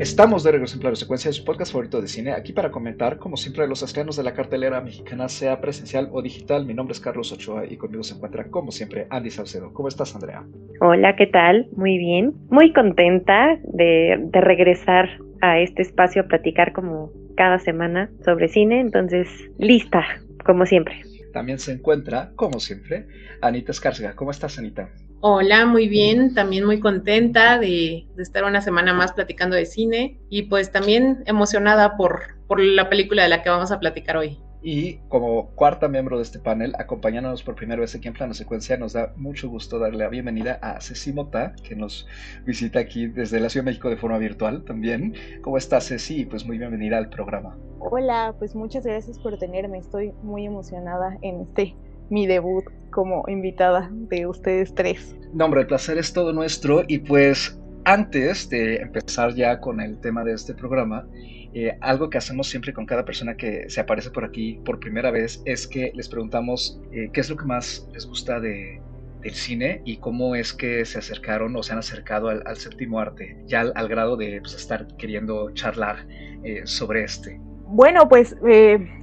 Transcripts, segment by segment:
Estamos de regreso en Plano Secuencia, su podcast favorito de cine, aquí para comentar, como siempre, los estrenos de la cartelera mexicana, sea presencial o digital. Mi nombre es Carlos Ochoa y conmigo se encuentra, como siempre, Andy Salcedo. ¿Cómo estás, Andrea? Hola, ¿qué tal? Muy bien. Muy contenta de, de regresar a este espacio a platicar como cada semana sobre cine, entonces lista, como siempre. También se encuentra, como siempre, Anita Escárcega. ¿Cómo estás, Anita? Hola, muy bien, también muy contenta de, estar una semana más platicando de cine y pues también emocionada por, por la película de la que vamos a platicar hoy. Y como cuarta miembro de este panel, acompañándonos por primera vez aquí en Plano Secuencia, nos da mucho gusto darle la bienvenida a Ceci Mota, que nos visita aquí desde la Ciudad de México de forma virtual también. ¿Cómo estás, Ceci? Pues muy bienvenida al programa. Hola, pues muchas gracias por tenerme. Estoy muy emocionada en este mi debut como invitada de ustedes tres. No, hombre, el placer es todo nuestro y pues antes de empezar ya con el tema de este programa, eh, algo que hacemos siempre con cada persona que se aparece por aquí por primera vez es que les preguntamos eh, qué es lo que más les gusta de, del cine y cómo es que se acercaron o se han acercado al, séptimo arte, ya al, grado de pues, estar queriendo charlar eh, sobre este. Bueno, pues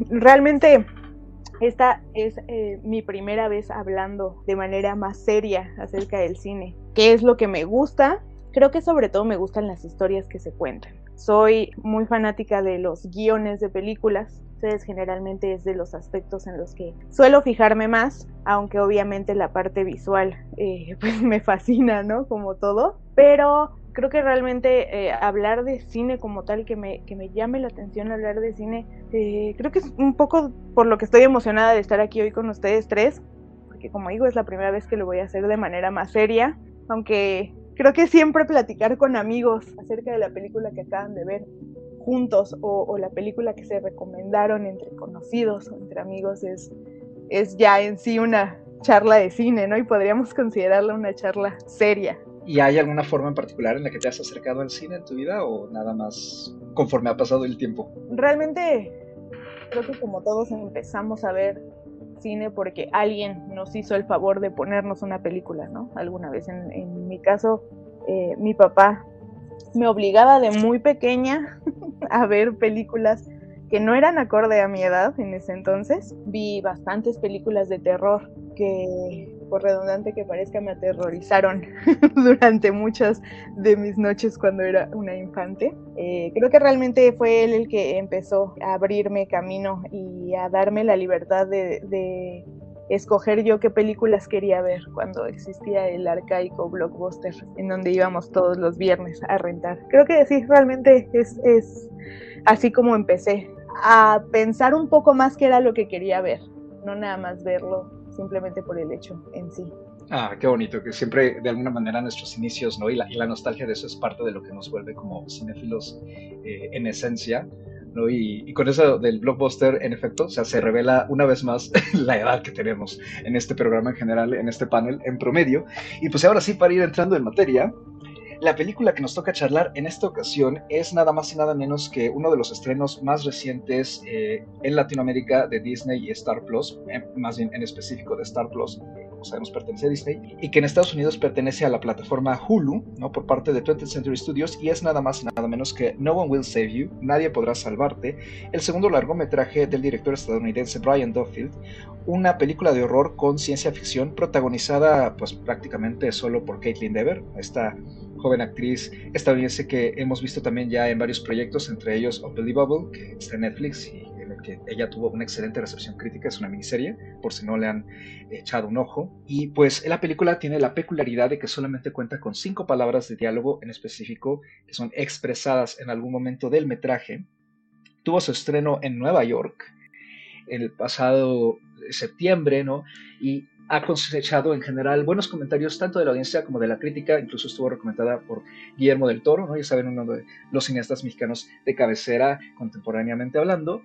realmente esta es eh, mi primera vez hablando de manera más seria acerca del cine. ¿Qué es lo que me gusta? Creo que sobre todo me gustan las historias que se cuentan. Soy muy fanática de los guiones de películas. Ustedes generalmente es de los aspectos en los que suelo fijarme más, aunque obviamente la parte visual eh, pues me fascina, ¿no? Como todo. Pero creo que realmente eh, hablar de cine como tal, que me, que me llame la atención hablar de cine, eh, creo que es un poco por lo que estoy emocionada de estar aquí hoy con ustedes tres, porque como digo, es la primera vez que lo voy a hacer de manera más seria, aunque creo que siempre platicar con amigos acerca de la película que acaban de ver juntos o, la película que se recomendaron entre conocidos o entre amigos es, es ya en sí una charla de cine, ¿no? Y podríamos considerarla una charla seria. ¿Y hay alguna forma en particular en la que te has acercado al cine en tu vida o nada más conforme ha pasado el tiempo? Realmente creo que como todos empezamos a ver cine porque alguien nos hizo el favor de ponernos una película, ¿no? Alguna vez. En, mi caso, eh, mi papá me obligaba de muy pequeña a ver películas que no eran acorde a mi edad en ese entonces. Vi bastantes películas de terror que por redundante que parezca, me aterrorizaron durante muchas de mis noches cuando era una infante. Eh, creo que realmente fue él el que empezó a abrirme camino y a darme la libertad de, escoger yo qué películas quería ver cuando existía el arcaico blockbuster en donde íbamos todos los viernes a rentar. Creo que sí, realmente es, es así como empecé a pensar un poco más qué era lo que quería ver, no nada más verlo simplemente por el hecho en sí. Ah, qué bonito, que siempre de alguna manera nuestros inicios, ¿no? Y la, la nostalgia de eso es parte de lo que nos vuelve como cinéfilos eh, en esencia, ¿no? Y, y, con eso del blockbuster, en efecto, o sea, se revela una vez más la edad que tenemos en este programa en general, en este panel, en promedio. Y pues ahora sí, para ir entrando en materia, la película que nos toca charlar en esta ocasión es nada más y nada menos que uno de los estrenos más recientes eh, en Latinoamérica de Disney y Star Plus, eh, más bien en específico de Star Plus, sabemos pertenece a Disney, y que en Estados Unidos pertenece a la plataforma Hulu, ¿no? por parte de 20th Century Studios, y es nada más y nada menos que No One Will Save You, Nadie Podrá Salvarte, el segundo largometraje del director estadounidense Brian Duffield, una película de horror con ciencia ficción protagonizada pues prácticamente solo por Caitlin Dever, esta joven actriz estadounidense que hemos visto también ya en varios proyectos, entre ellos Unbelievable, que está en Netflix y que ella tuvo una excelente recepción crítica, es una miniserie, por si no le han echado un ojo. Y pues la película tiene la peculiaridad de que solamente cuenta con cinco palabras de diálogo en específico que son expresadas en algún momento del metraje. Tuvo su estreno en Nueva York el pasado septiembre, ¿no? Y ha cosechado en general buenos comentarios tanto de la audiencia como de la crítica, incluso estuvo recomendada por Guillermo del Toro, ¿no? ya saben, uno de los cineastas mexicanos de cabecera contemporáneamente hablando.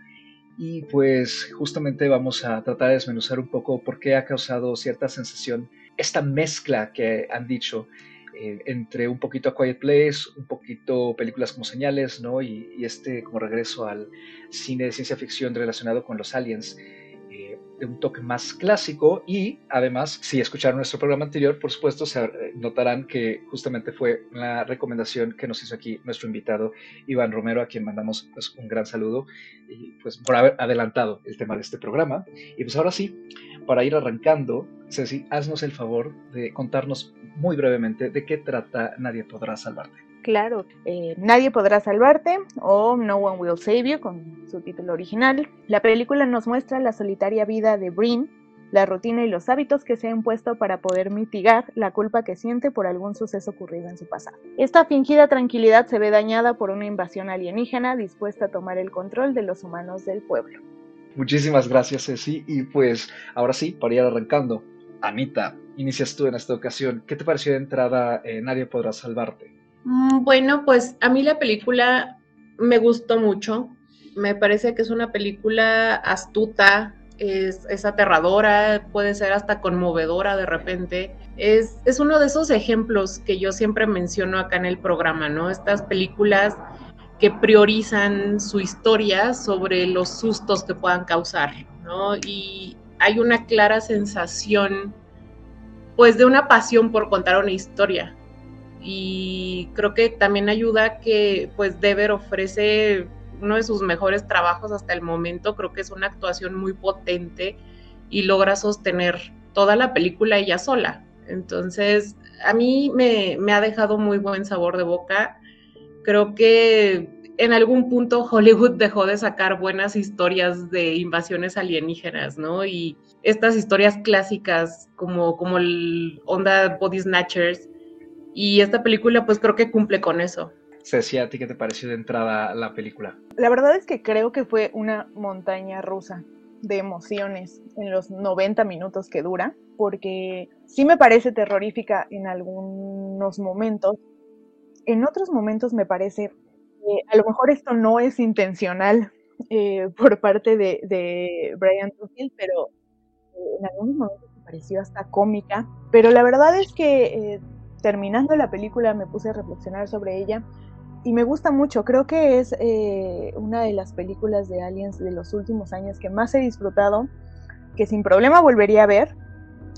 Y pues justamente vamos a tratar de desmenuzar un poco por qué ha causado cierta sensación esta mezcla que han dicho eh, entre un poquito a Quiet Place, un poquito películas como señales, ¿no? Y, y este como regreso al cine de ciencia ficción relacionado con los aliens un toque más clásico y además, si escucharon nuestro programa anterior, por supuesto, se eh, notarán que justamente fue la recomendación que nos hizo aquí nuestro invitado Iván Romero, a quien mandamos pues, un gran saludo y pues por haber adelantado el tema de este programa. Y pues ahora sí, para ir arrancando, Ceci, haznos el favor de contarnos muy brevemente de qué trata Nadie podrá salvarte. Claro, eh, Nadie podrá salvarte o No One Will Save You con su título original. La película nos muestra la solitaria vida de Breen, la rutina y los hábitos que se ha impuesto para poder mitigar la culpa que siente por algún suceso ocurrido en su pasado. Esta fingida tranquilidad se ve dañada por una invasión alienígena dispuesta a tomar el control de los humanos del pueblo. Muchísimas gracias, Ceci. Y pues ahora sí, para ir arrancando, Anita, inicias tú en esta ocasión. ¿Qué te pareció de entrada eh, Nadie podrá salvarte? Mm, bueno, pues a mí la película me gustó mucho. Me parece que es una película astuta, es, aterradora, puede ser hasta conmovedora de repente. Es, es uno de esos ejemplos que yo siempre menciono acá en el programa, ¿no? Estas películas que priorizan su historia sobre los sustos que puedan causar, ¿no? Y hay una clara sensación, pues, de una pasión por contar una historia. Y creo que también ayuda que, pues, Dever ofrece uno de sus mejores trabajos hasta el momento. Creo que es una actuación muy potente y logra sostener toda la película ella sola. Entonces, a mí me, ha dejado muy buen sabor de boca. Creo que en algún punto Hollywood dejó de sacar buenas historias de invasiones alienígenas, ¿no? Y estas historias clásicas como, como el onda Body Snatchers. Y esta película pues creo que cumple con eso. Ceci, ¿a ti qué te pareció de entrada la película? La verdad es que creo que fue una montaña rusa de emociones en los 90 minutos que dura, porque sí me parece terrorífica en algunos momentos. En otros momentos me parece que a lo mejor esto no es intencional eh, por parte de, Brian Tufield, pero eh, en algunos momentos me pareció hasta cómica. Pero la verdad es que eh, terminando la película me puse a reflexionar sobre ella y me gusta mucho. Creo que es eh, una de las películas de Aliens de los últimos años que más he disfrutado, que sin problema volvería a ver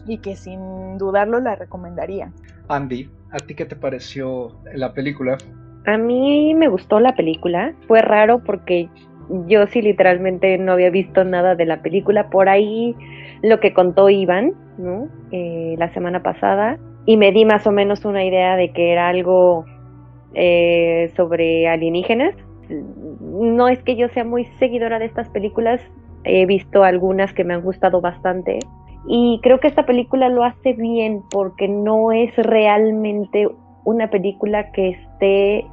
y que sin dudarlo la recomendaría. Andy, ¿a ti qué te pareció la película? A mí me gustó la película. Fue raro porque yo sí literalmente no había visto nada de la película. Por ahí lo que contó Iván, ¿no? Eh, la semana pasada. Y me di más o menos una idea de que era algo eh, sobre alienígenas. No es que yo sea muy seguidora de estas películas, he visto algunas que me han gustado bastante y creo que esta película lo hace bien porque no es realmente una película que esté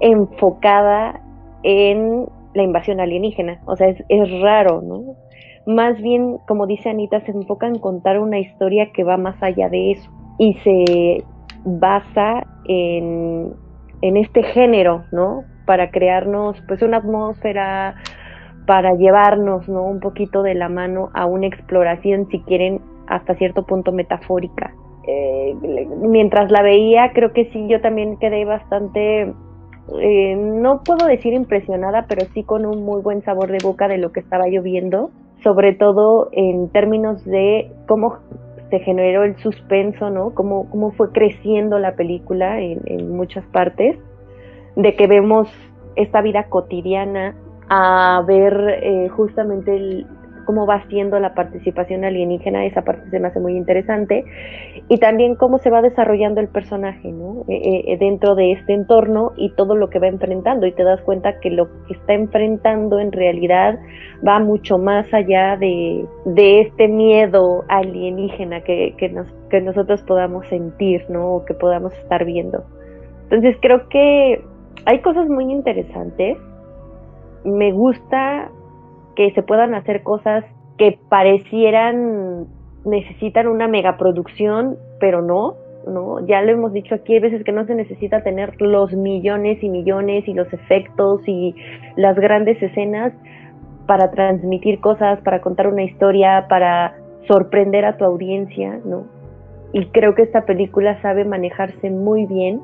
enfocada en la invasión alienígena, o sea, es, es raro, ¿no? Más bien, como dice Anita, se enfoca en contar una historia que va más allá de eso y se basa en en este género, ¿no? Para crearnos pues una atmósfera, para llevarnos, ¿no? Un poquito de la mano a una exploración, si quieren, hasta cierto punto metafórica. Eh, mientras la veía, creo que sí, yo también quedé bastante, eh, no puedo decir impresionada, pero sí con un muy buen sabor de boca de lo que estaba yo viendo, sobre todo en términos de cómo se generó el suspenso, ¿no? Cómo, cómo fue creciendo la película en, muchas partes, de que vemos esta vida cotidiana a ver eh, justamente el, cómo va siendo la participación alienígena, esa parte se me hace muy interesante, y también cómo se va desarrollando el personaje ¿no? Eh, eh, dentro de este entorno y todo lo que va enfrentando, y te das cuenta que lo que está enfrentando en realidad va mucho más allá de, este miedo alienígena que, nos, que nosotros podamos sentir, ¿no? o que podamos estar viendo. Entonces creo que hay cosas muy interesantes. Me gusta que se puedan hacer cosas que parecieran necesitan una megaproducción, pero no, ¿no? Ya lo hemos dicho aquí, hay veces que no se necesita tener los millones y millones y los efectos y las grandes escenas para transmitir cosas, para contar una historia, para sorprender a tu audiencia, ¿no? Y creo que esta película sabe manejarse muy bien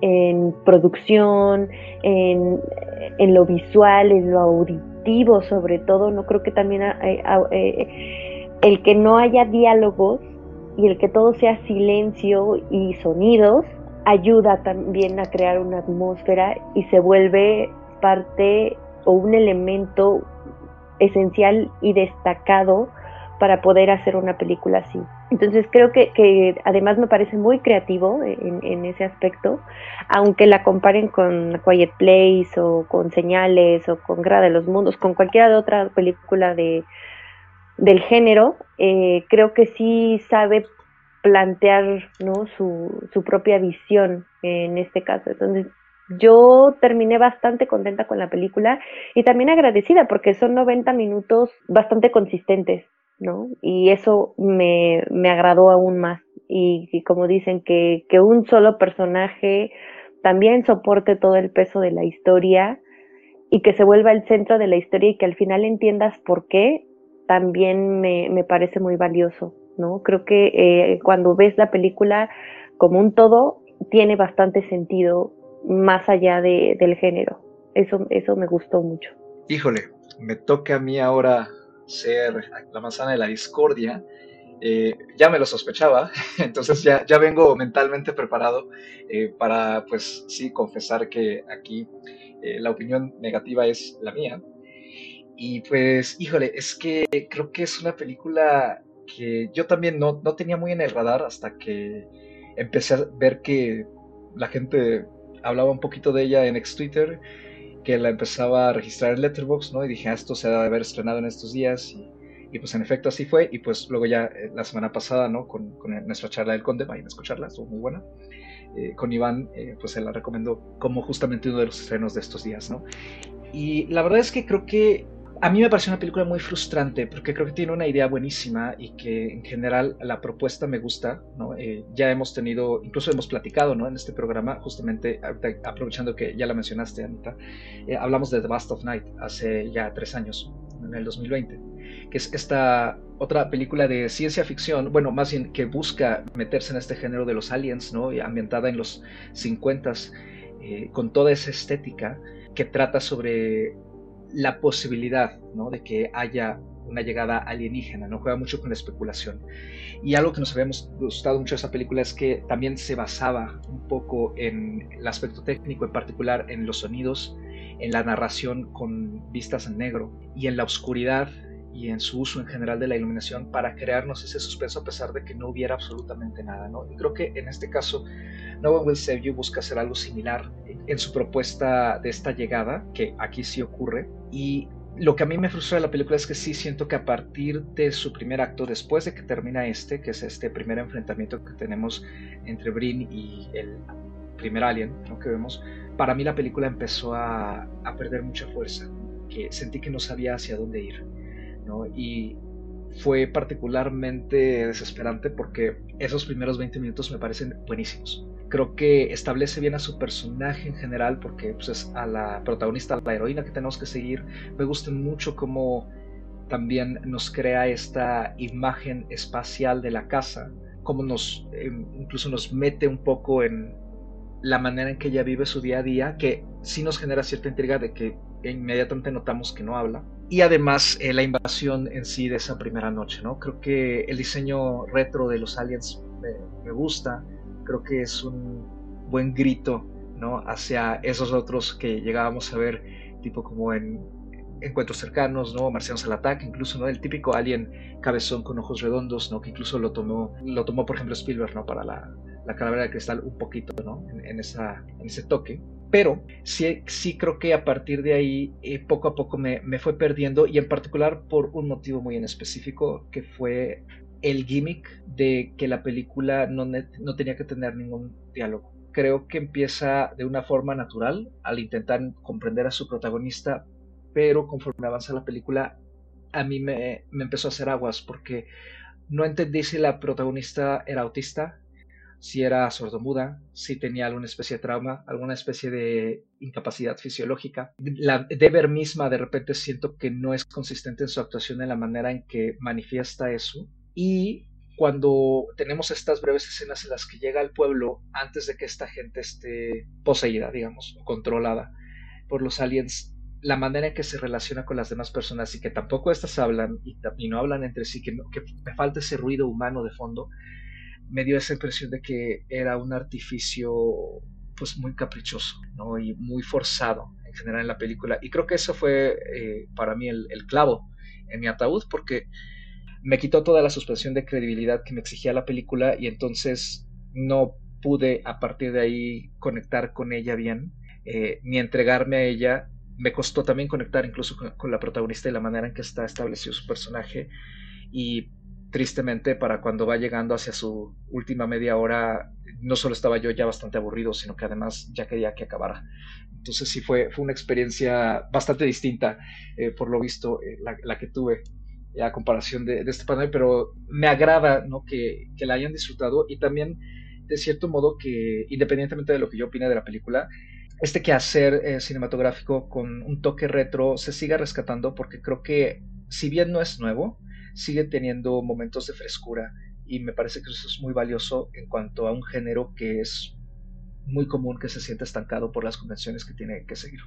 en producción, en, en lo visual, en lo auditivo sobre todo, no creo que también eh, eh, el que no haya diálogos y el que todo sea silencio y sonidos ayuda también a crear una atmósfera y se vuelve parte o un elemento esencial y destacado para poder hacer una película así. Entonces creo que, además me parece muy creativo en, ese aspecto, aunque la comparen con Quiet Place o con Señales o con Guerra de los Mundos, con cualquiera de otra película de, del género, eh, creo que sí sabe plantear su propia visión en este caso. Entonces yo terminé bastante contenta con la película y también agradecida porque son 90 minutos bastante consistentes, ¿no? Y eso me, me agradó aún más. Y, como dicen, que, que, un solo personaje también soporte todo el peso de la historia y que se vuelva el centro de la historia y que al final entiendas por qué, también me, me parece muy valioso, ¿no? Creo que eh, cuando ves la película como un todo, tiene bastante sentido más allá de, del género. Eso, eso me gustó mucho. Híjole, me toca a mí ahora ser la manzana de la discordia. Eh, ya me lo sospechaba, entonces ya, ya vengo mentalmente preparado eh, para, pues sí, confesar que aquí eh, la opinión negativa es la mía. Y pues, híjole, es que creo que es una película que yo también no, no tenía muy en el radar hasta que empecé a ver que la gente hablaba un poquito de ella en ex Twitter, que la empezaba a registrar en Letterboxd, ¿no? Y dije, ah, esto se debe haber estrenado en estos días. Y, pues en efecto así fue. Y pues luego ya eh, la semana pasada, ¿no? Con, nuestra charla del Conde, vayan a escucharla, estuvo muy buena. Eh, con Iván, eh, pues se la recomendó como justamente uno de los estrenos de estos días, ¿no? Y la verdad es que creo que a mí me pareció una película muy frustrante porque creo que tiene una idea buenísima y que en general la propuesta me gusta. ¿no? Eh, ya hemos tenido, incluso hemos platicado ¿no? en este programa, justamente aprovechando que ya la mencionaste, Anita, eh, hablamos de The Last of Night hace ya tres años, en el 2020, que es esta otra película de ciencia ficción, bueno, más bien que busca meterse en este género de los aliens, ¿no? ambientada en los 50 eh, con toda esa estética que trata sobre la posibilidad ¿no? de que haya una llegada alienígena, no juega mucho con la especulación. Y algo que nos habíamos gustado mucho de esa película es que también se basaba un poco en el aspecto técnico, en particular en los sonidos, en la narración con vistas en negro y en la oscuridad y en su uso en general de la iluminación para crearnos ese suspenso a pesar de que no hubiera absolutamente nada. ¿no? Y creo que en este caso No One Will Save You busca hacer algo similar en su propuesta de esta llegada, que aquí sí ocurre. Y lo que a mí me frustra de la película es que sí siento que a partir de su primer acto, después de que termina este, que es este primer enfrentamiento que tenemos entre Brin y el primer alien ¿no? que vemos, para mí la película empezó a, a perder mucha fuerza, que sentí que no sabía hacia dónde ir. Y fue particularmente desesperante porque esos primeros 20 minutos me parecen buenísimos. Creo que establece bien a su personaje en general porque pues, es a la protagonista, a la heroína que tenemos que seguir. Me gusta mucho cómo también nos crea esta imagen espacial de la casa, cómo nos em, incluso nos mete un poco en la manera en que ella vive su día a día, que sí nos genera cierta intriga de que inmediatamente notamos que no habla. Y además eh, la invasión en sí de esa primera noche, ¿no? Creo que el diseño retro de los aliens me, gusta, creo que es un buen grito, ¿no? Hacia esos otros que llegábamos a ver, tipo como en encuentros cercanos, ¿no? Marcianos al ataque, incluso, ¿no? El típico alien cabezón con ojos redondos, ¿no? Que incluso lo tomó, lo tomó por ejemplo, Spielberg, ¿no? Para la, la calavera de cristal un poquito, ¿no? En, esa, en ese toque. Pero sí, sí creo que a partir de ahí eh, poco a poco me, fue perdiendo y en particular por un motivo muy en específico que fue el gimmick de que la película no, tenía que tener ningún diálogo. Creo que empieza de una forma natural al intentar comprender a su protagonista, pero conforme avanza la película a mí me empezó a hacer aguas porque no entendí si la protagonista era autista, si era sordomuda, si tenía alguna especie de trauma, alguna especie de incapacidad fisiológica. La Deber misma de repente siento que no es consistente en su actuación en la manera en que manifiesta eso. Y cuando tenemos estas breves escenas en las que llega al pueblo antes de que esta gente esté poseída, digamos, controlada por los aliens, la manera en que se relaciona con las demás personas y que tampoco estas hablan y, no hablan entre sí, que me falta ese ruido humano de fondo, me dio esa impresión de que era un artificio pues muy caprichoso ¿no? y muy forzado en general en la película. Y creo que eso fue eh, para mí el, clavo en mi ataúd porque me quitó toda la suspensión de credibilidad que me exigía la película y entonces no pude a partir de ahí conectar con ella bien, eh, ni entregarme a ella. Me costó también conectar incluso con, la protagonista y la manera en que está establecido su personaje. Y tristemente para cuando va llegando hacia su última media hora, no solo estaba yo ya bastante aburrido, sino que además ya quería que acabara. Entonces sí fue, fue una experiencia bastante distinta, eh, por lo visto, eh, la, que tuve a comparación de, este panel, pero me agrada que, la hayan disfrutado y también, de cierto modo, que independientemente de lo que yo opine de la película, este quehacer eh, cinematográfico con un toque retro se siga rescatando porque creo que, si bien no es nuevo, sigue teniendo momentos de frescura y me parece que eso es muy valioso en cuanto a un género que es muy común que se sienta estancado por las convenciones que tiene que seguir.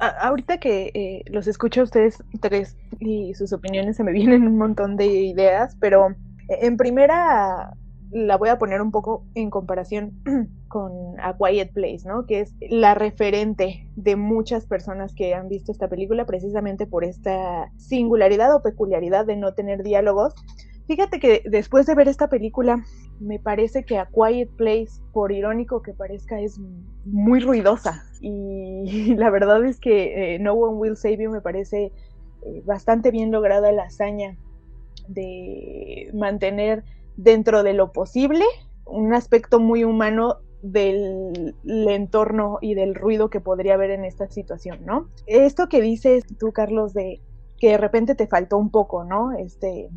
ahorita que eh, los escucho a ustedes tres y sus opiniones se me vienen un montón de ideas, pero eh, en primera la voy a poner un poco en comparación con A Quiet Place, ¿no? Que es la referente de muchas personas que han visto esta película precisamente por esta singularidad o peculiaridad de no tener diálogos. Fíjate que después de ver esta película, me parece que A Quiet Place, por irónico que parezca, es muy ruidosa. Y la verdad es que eh, No One Will Save You me parece eh, bastante bien lograda la hazaña de mantener dentro de lo posible, un aspecto muy humano del entorno y del ruido que podría haber en esta situación, ¿no? Esto que dices tú, Carlos, de que de repente te faltó un poco, ¿no? Este,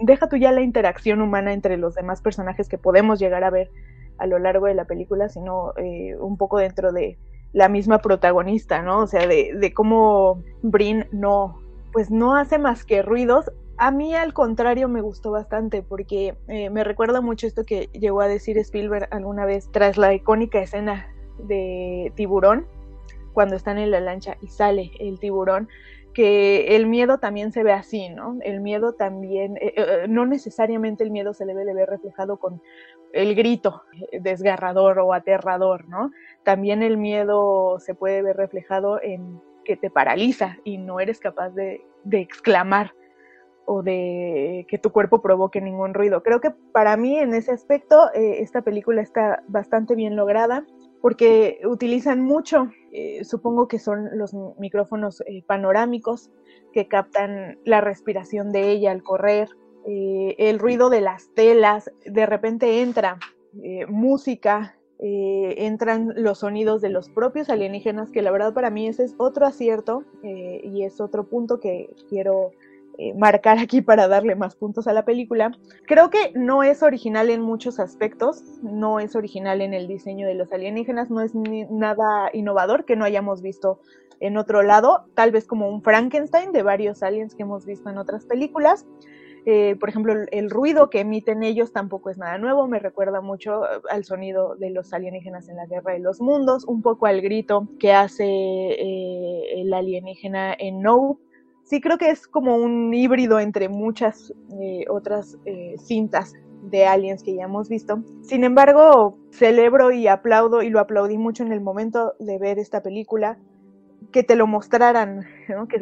deja tú ya la interacción humana entre los demás personajes que podemos llegar a ver a lo largo de la película, sino eh, un poco dentro de la misma protagonista, ¿no? O sea, de, de cómo Brin no, pues no hace más que ruidos a mí al contrario me gustó bastante porque eh, me recuerda mucho esto que llegó a decir Spielberg alguna vez tras la icónica escena de tiburón, cuando están en la lancha y sale el tiburón, que el miedo también se ve así, ¿no? El miedo también, eh, eh, no necesariamente el miedo se debe de ver reflejado con el grito desgarrador o aterrador, ¿no? También el miedo se puede ver reflejado en que te paraliza y no eres capaz de exclamar o de que tu cuerpo provoque ningún ruido. Creo que para mí en ese aspecto eh, esta película está bastante bien lograda porque utilizan mucho, eh, supongo que son los micrófonos eh, panorámicos que captan la respiración de ella al correr, el ruido de las telas, de repente entra música, entran los sonidos de los propios alienígenas, que la verdad para mí ese es otro acierto y es otro punto que quiero eh, marcar aquí para darle más puntos a la película. Creo que no es original en muchos aspectos, no es original en el diseño de los alienígenas, no es nada innovador que no hayamos visto en otro lado, tal vez como un Frankenstein de varios aliens que hemos visto en otras películas. Eh, por ejemplo, el, ruido que emiten ellos tampoco es nada nuevo, me recuerda mucho al sonido de los alienígenas en la Guerra de los Mundos, un poco al grito que hace eh, el alienígena en No, sí creo que es como un híbrido entre muchas eh, otras eh, cintas de aliens que ya hemos visto. Sin embargo, celebro y aplaudo, y lo aplaudí mucho en el momento de ver esta película, que te lo mostraran,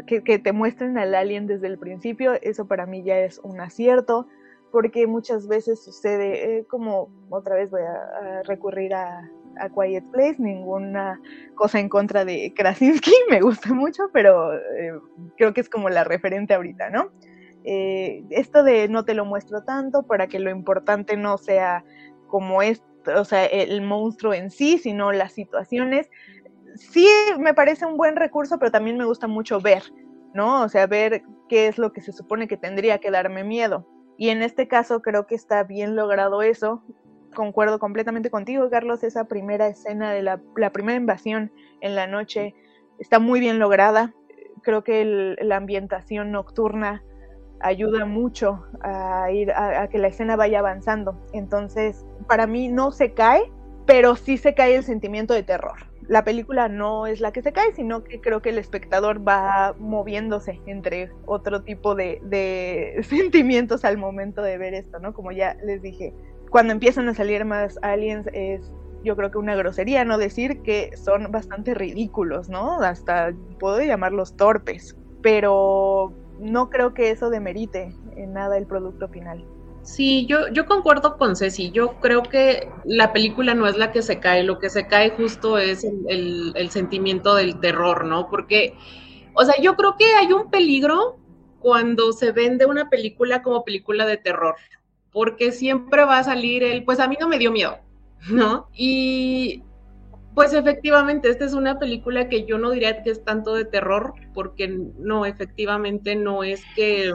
que, te muestren al alien desde el principio, eso para mí ya es un acierto, porque muchas veces sucede, eh, como otra vez voy a recurrir a, a Quiet Place, ninguna cosa en contra de Krasinski, me gusta mucho, pero eh, creo que es como la referente ahorita, ¿no? Eh, esto de no te lo muestro tanto para que lo importante no sea como es, o sea, el monstruo en sí, sino las situaciones. Sí me parece un buen recurso, pero también me gusta mucho ver, ¿no? O sea, ver qué es lo que se supone que tendría que darme miedo. Y en este caso creo que está bien logrado eso concuerdo completamente contigo, Carlos. Esa primera escena de la, primera invasión en la noche está muy bien lograda. Creo que la ambientación nocturna ayuda mucho a, ir a, que la escena vaya avanzando. Entonces, para mí no se cae, pero sí se cae el sentimiento de terror. la película no es la que se cae, sino que creo que el espectador va moviéndose entre otro tipo de sentimientos al momento de ver esto, ¿no? Como ya les dije, cuando empiezan a salir más aliens es yo creo que una grosería no decir que son bastante ridículos, ¿no? Hasta puedo llamarlos torpes, pero no creo que eso demerite en nada el producto final. Sí, yo, yo concuerdo con Ceci. Yo creo que la película no es la que se cae, lo que se cae justo es el, el, sentimiento del terror, ¿no? Porque, o sea, yo creo que hay un peligro cuando se vende una película como película de terror, porque siempre va a salir el, pues a mí no me dio miedo, ¿no? Y pues efectivamente, esta es una película que yo no diría que es tanto de terror, porque no, efectivamente no es que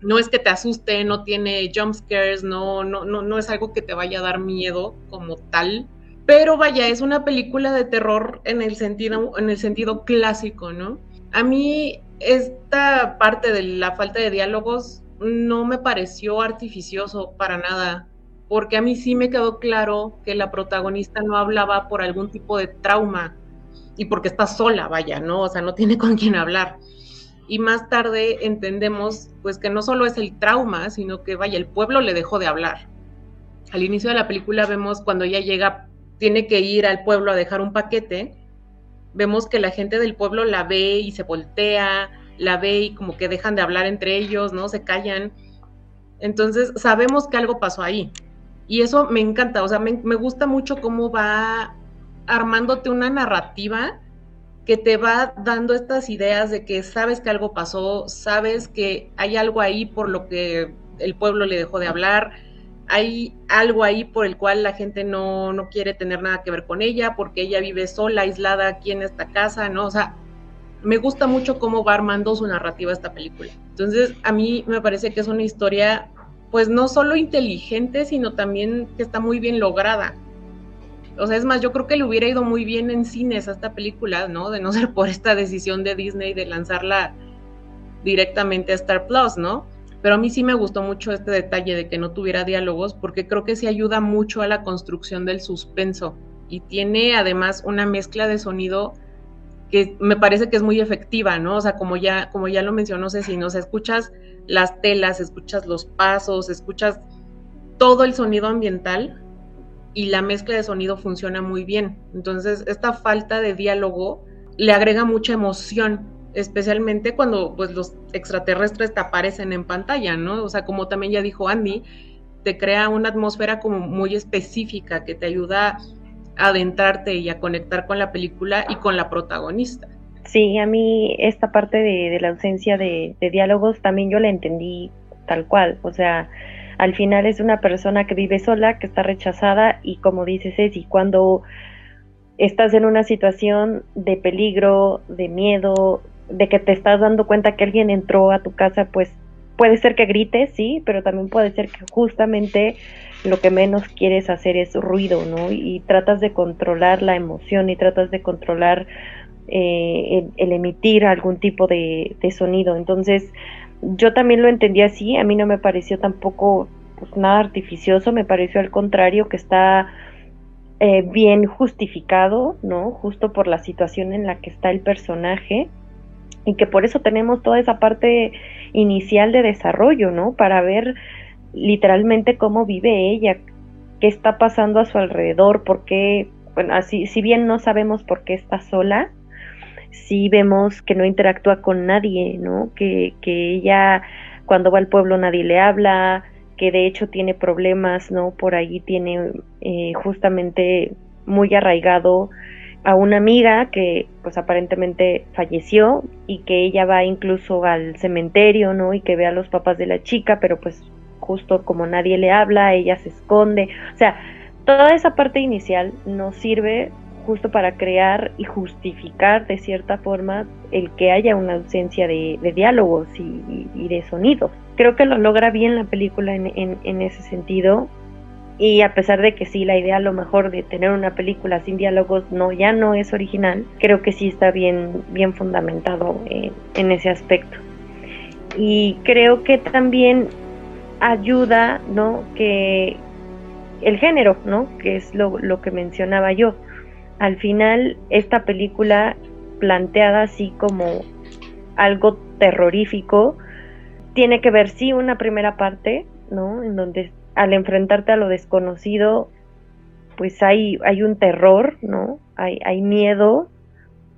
no es que te asuste, no tiene jump scares, no, no, no, no es algo que te vaya a dar miedo como tal. Pero vaya, es una película de terror en el sentido, en el sentido clásico, ¿no? A mí esta parte de la falta de diálogos no me pareció artificioso para nada, porque a mí sí me quedó claro que la protagonista no hablaba por algún tipo de trauma y porque está sola, vaya, ¿no? O sea, no tiene con quién hablar y más tarde entendemos pues que no solo es el trauma, sino que vaya, el pueblo le dejó de hablar. Al inicio de la película vemos cuando ella llega, tiene que ir al pueblo a dejar un paquete, vemos que la gente del pueblo la ve y se voltea, la ve y como que dejan de hablar entre ellos, ¿no? Se callan. Entonces sabemos que algo pasó ahí. Y eso me encanta, o sea, me, me gusta mucho cómo va armándote una narrativa que te va dando estas ideas de que sabes que algo pasó, sabes que hay algo ahí por lo que el pueblo le dejó de hablar, hay algo ahí por el cual la gente no, no quiere tener nada que ver con ella, porque ella vive sola, aislada aquí en esta casa, ¿no? O sea, me gusta mucho cómo va armando su narrativa esta película. Entonces, a mí me parece que es una historia, pues no solo inteligente, sino también que está muy bien lograda. O sea, es más, yo creo que le hubiera ido muy bien en cines a esta película, ¿no? De no ser por esta decisión de Disney de lanzarla directamente a Star Plus, ¿no? Pero a mí sí me gustó mucho este detalle de que no tuviera diálogos porque creo que sí ayuda mucho a la construcción del suspenso y tiene además una mezcla de sonido que me parece que es muy efectiva, ¿no? O sea, como ya, como ya lo mencionó Ceci, ¿no? O sea, escuchas las telas, escuchas los pasos, escuchas todo el sonido ambiental y la mezcla de sonido funciona muy bien. Entonces, esta falta de diálogo le agrega mucha emoción, especialmente cuando pues los extraterrestres te aparecen en pantalla, ¿no? O sea, como también ya dijo Andy, te crea una atmósfera como muy específica que te ayuda adentrarte y a conectar con la película y con la protagonista. Sí, a mí esta parte de, la ausencia de, de diálogos también yo la entendí tal cual, o sea, al final es una persona que vive sola, que está rechazada y como dice Ceci, cuando estás en una situación de peligro, de miedo, de que te estás dando cuenta que alguien entró a tu casa, pues puede ser que grites, sí, pero también puede ser que justamente lo que menos quieres hacer es ruido, ¿no? Y tratas de controlar la emoción y tratas de controlar eh, el, emitir algún tipo de, sonido. Entonces, yo también lo entendí así, a mí no me pareció tampoco pues, nada artificioso, me pareció al contrario que está eh, bien justificado, ¿no? Justo por la situación en la que está el personaje y que por eso tenemos toda esa parte inicial de desarrollo, ¿no? Para ver literalmente cómo vive ella, qué está pasando a su alrededor, por qué, bueno, así, si bien no sabemos por qué está sola, sí vemos que no interactúa con nadie, ¿no? Que, que ella cuando va al pueblo nadie le habla, que de hecho tiene problemas, ¿no? Por ahí tiene eh, justamente muy arraigado a una amiga que pues aparentemente falleció y que ella va incluso al cementerio, ¿no? Y que ve a los papás de la chica, pero pues justo como nadie le habla, ella se esconde. O sea, toda esa parte inicial nos sirve justo para crear y justificar de cierta forma el que haya una ausencia de, diálogos y, de sonidos. Creo que lo logra bien la película en, ese sentido y a pesar de que sí, la idea a lo mejor de tener una película sin diálogos no ya no es original, creo que sí está bien, bien fundamentado en, ese aspecto. Y creo que también ayuda, ¿no? Que el género, ¿no? Que es lo, lo que mencionaba yo al final esta película planteada así como algo terrorífico, tiene que ver sí una primera parte, ¿no? En donde al enfrentarte a lo desconocido, pues hay, hay un terror, ¿no? Hay, miedo,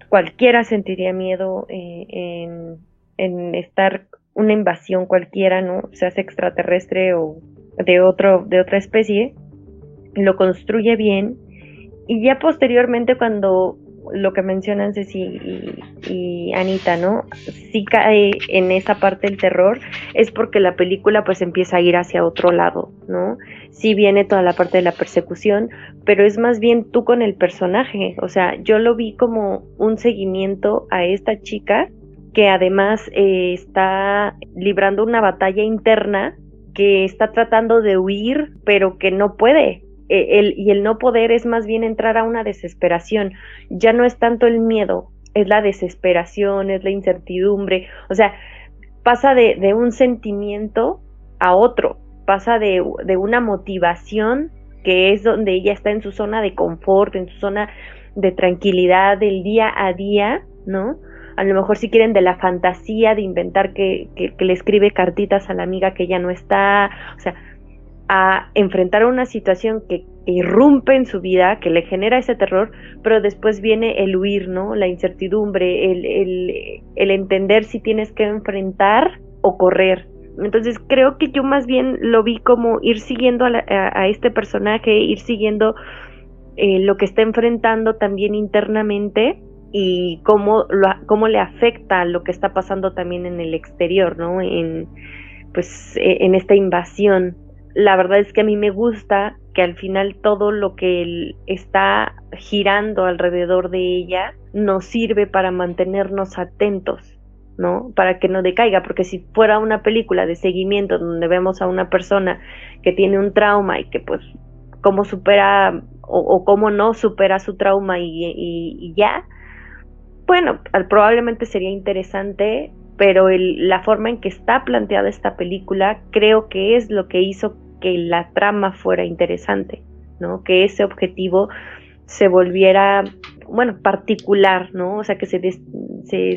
cualquiera sentiría miedo eh, en, en, estar una invasión cualquiera, ¿no? Sea extraterrestre o de, otro, de otra especie, lo construye bien y ya posteriormente cuando lo que mencionan Ceci y, Anita, ¿no? Sí cae en esa parte del terror, es porque la película pues empieza a ir hacia otro lado, ¿no? Sí viene toda la parte de la persecución, pero es más bien tú con el personaje, o sea, yo lo vi como un seguimiento a esta chica que además eh, está librando una batalla interna que está tratando de huir, pero que no puede, el, y el no poder es más bien entrar a una desesperación. Ya no es tanto el miedo, es la desesperación, es la incertidumbre. O sea, pasa de, de un sentimiento a otro, pasa de, de, una motivación que es donde ella está en su zona de confort, en su zona de tranquilidad del día a día, ¿no? A lo mejor si quieren de la fantasía de inventar que, que, que le escribe cartitas a la amiga que ya no está, o sea, a enfrentar una situación que, irrumpe en su vida, que le genera ese terror, pero después viene el huir, ¿no? La incertidumbre, el, el, entender si tienes que enfrentar o correr. Entonces creo que yo más bien lo vi como ir siguiendo a, este personaje, ir siguiendo eh, lo que está enfrentando también internamente y cómo, lo, cómo le afecta lo que está pasando también en el exterior, ¿no? En, pues, e, en esta invasión la verdad es que a mí me gusta que al final todo lo que está girando alrededor de ella nos sirve para mantenernos atentos, ¿no? Para que no decaiga, porque si fuera una película de seguimiento donde vemos a una persona que tiene un trauma y que pues cómo supera o, cómo no supera su trauma y, ya, bueno, probablemente sería interesante pero la forma en que está planteada esta película creo que es lo que hizo que la trama fuera interesante, ¿no? Que ese objetivo se volviera, bueno, particular, ¿no? O sea, que se,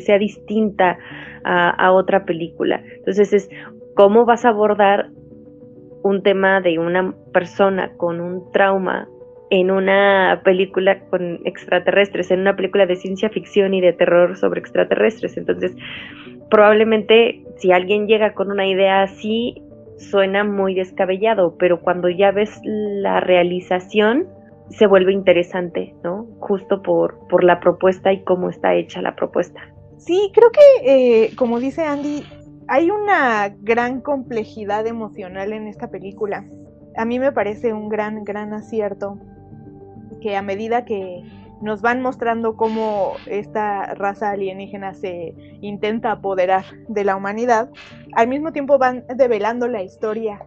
sea distinta a, otra película. Entonces es cómo vas a abordar un tema de una persona con un trauma en una película con extraterrestres, en una película de ciencia ficción y de terror sobre extraterrestres. Entonces, probablemente si alguien llega con una idea así, suena muy descabellado, pero cuando ya ves la realización, se vuelve interesante, ¿no? Justo por, por la propuesta y cómo está hecha la propuesta. Sí, creo que, eh, como dice Andy, hay una gran complejidad emocional en esta película. A mí me parece un gran, gran acierto que a medida que nos van mostrando cómo esta raza alienígena se intenta apoderar de la humanidad, al mismo tiempo van develando la historia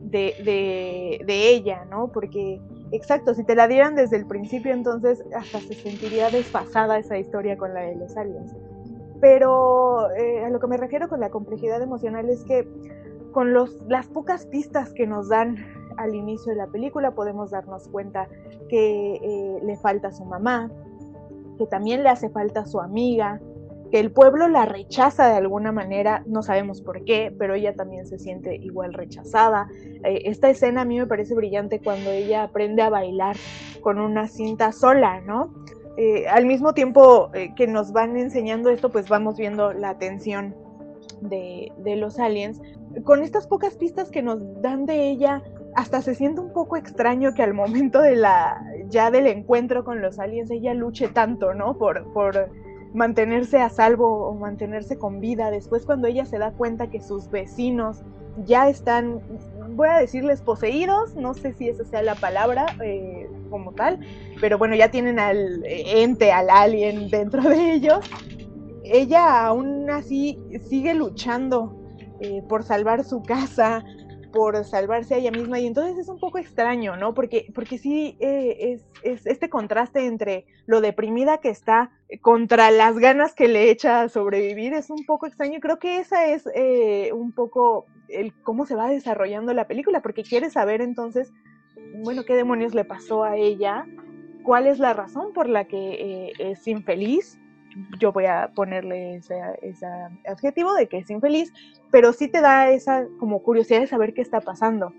de, ella, ¿no? Porque, exacto, si te la dieran desde el principio, entonces hasta se sentiría desfasada esa historia con la de los aliens. Pero eh, a lo que me refiero con la complejidad emocional es que con las pocas pistas que nos dan al inicio de la película podemos darnos cuenta que eh, le falta su mamá, que también le hace falta su amiga, que el pueblo la rechaza de alguna manera, no sabemos por qué, pero ella también se siente igual rechazada. Eh, esta escena a mí me parece brillante cuando ella aprende a bailar con una cinta sola, ¿no? Eh, al mismo tiempo que nos van enseñando esto, pues vamos viendo la tensión de, de, los aliens. Con estas pocas pistas que nos dan de ella, hasta se siente un poco extraño que al momento de la ya del encuentro con los aliens ella luche tanto, ¿no? Por, por mantenerse a salvo o mantenerse con vida. Después cuando ella se da cuenta que sus vecinos ya están, voy a decirles poseídos, no sé si esa sea la palabra eh, como tal, pero bueno, ya tienen al ente, al alien dentro de ellos. Ella aún así sigue luchando eh, por salvar su casa, por salvarse a ella misma y entonces es un poco extraño, ¿no? Porque, porque sí eh, es, este contraste entre lo deprimida que está contra las ganas que le echa a sobrevivir es un poco extraño. Creo que esa es eh, un poco el cómo se va desarrollando la película, porque quiere saber entonces, bueno, qué demonios le pasó a ella cuál es la razón por la que eh, es infeliz. Yo voy a ponerle ese, adjetivo de que es infeliz, pero sí te da esa como curiosidad de saber qué está pasando.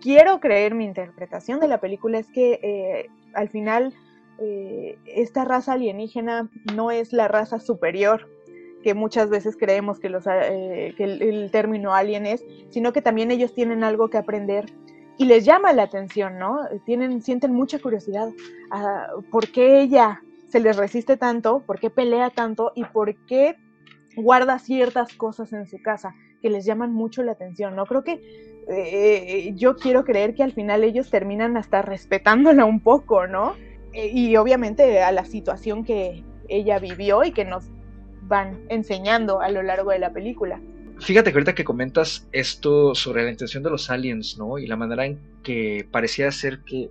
Quiero creer mi interpretación de la película es que eh, al final eh, esta raza alienígena no es la raza superior que muchas veces creemos que, los, que el, el, término alien es, sino que también ellos tienen algo que aprender y les llama la atención, ¿no? Tienen, sienten mucha curiosidad. a ¿Por qué ella se les resiste tanto? ¿Por qué pelea tanto? ¿Y por qué guarda ciertas cosas en su casa que les llaman mucho la atención, ¿no? Creo que eh, yo quiero creer que al final ellos terminan hasta respetándola un poco, ¿no? Eh, y obviamente a la situación que ella vivió y que nos van enseñando a lo largo de la película. Fíjate que ahorita que comentas esto sobre la intención de los aliens, ¿no? Y la manera en que parecía ser que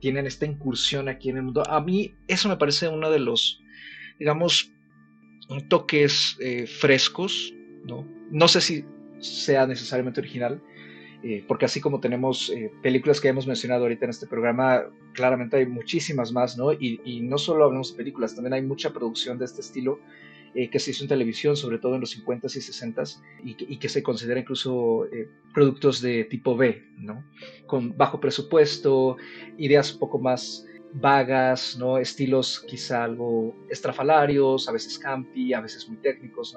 tienen esta incursión aquí en el mundo, a mí eso me parece uno de los, digamos, toques eh, frescos, ¿no? No sé si sea necesariamente original, eh, porque así como tenemos eh, películas que hemos mencionado ahorita en este programa, claramente hay muchísimas más, ¿no? Y, y no solo hablamos de películas, también hay mucha producción de este estilo eh, que se hizo en televisión, sobre todo en los 50s y 60s, y, que se considera incluso eh, productos de tipo B, ¿no? Con bajo presupuesto, ideas un poco más vagas, ¿no? Estilos quizá algo estrafalarios, a veces campi, a veces muy técnicos,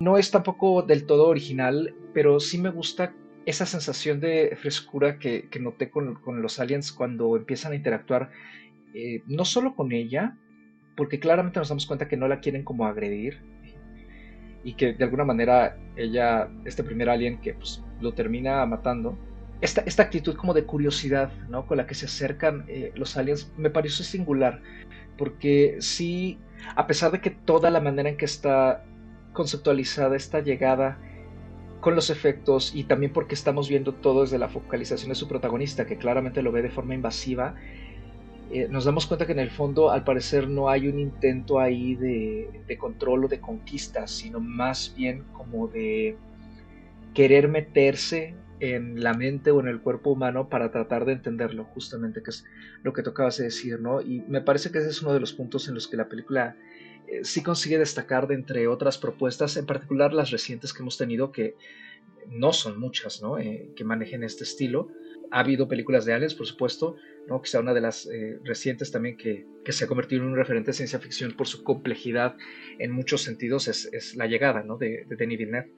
¿no? Es tampoco del todo original, pero sí me gusta esa sensación de frescura que, noté con, los aliens cuando empiezan a interactuar, eh, no solo con ella, porque claramente nos damos cuenta que no la quieren como agredir y que de alguna manera ella, este primer alien que pues, lo termina matando, esta, esta actitud como de curiosidad ¿no? con la que se acercan eh, los aliens me pareció singular, porque sí, a pesar de que toda la manera en que está conceptualizada esta llegada con los efectos y también porque estamos viendo todo desde la focalización de su protagonista, que claramente lo ve de forma invasiva, eh, nos damos cuenta que en el fondo al parecer no hay un intento ahí de, control o de conquista, sino más bien como de querer meterse en la mente o en el cuerpo humano para tratar de entenderlo, justamente, que es lo que tocabas de decir, ¿no? Y me parece que ese es uno de los puntos en los que la película eh, sí consigue destacar de entre otras propuestas, en particular las recientes que hemos tenido, que no son muchas, ¿no? Eh, que manejen este estilo. Ha habido películas de aliens, por supuesto, ¿no? quizá una de las eh, recientes también que, se ha convertido en un referente de ciencia ficción por su complejidad en muchos sentidos es, La llegada ¿no? de, de, Denis Villeneuve,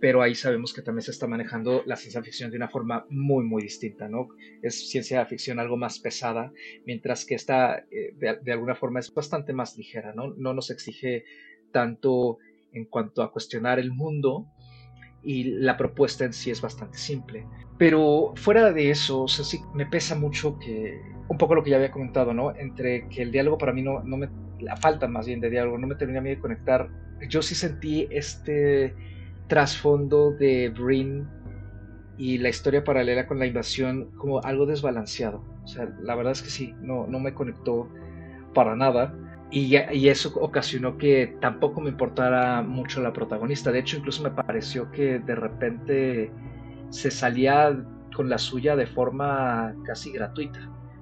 pero ahí sabemos que también se está manejando la ciencia ficción de una forma muy muy distinta, ¿no? es ciencia ficción algo más pesada, mientras que esta eh, de, alguna forma es bastante más ligera, ¿no? no nos exige tanto en cuanto a cuestionar el mundo, y la propuesta en sí es bastante simple. Pero fuera de eso, o sea, sí me pesa mucho que, un poco lo que ya había comentado, ¿no? Entre que el diálogo para mí no, no me, la falta más bien de diálogo, no me termina a mí de conectar. Yo sí sentí este trasfondo de Brin y la historia paralela con la invasión como algo desbalanceado. O sea, la verdad es que sí, no, no me conectó para nada. Y, eso ocasionó que tampoco me importara mucho la protagonista. De hecho, incluso me pareció que de repente se salía con la suya de forma casi gratuita,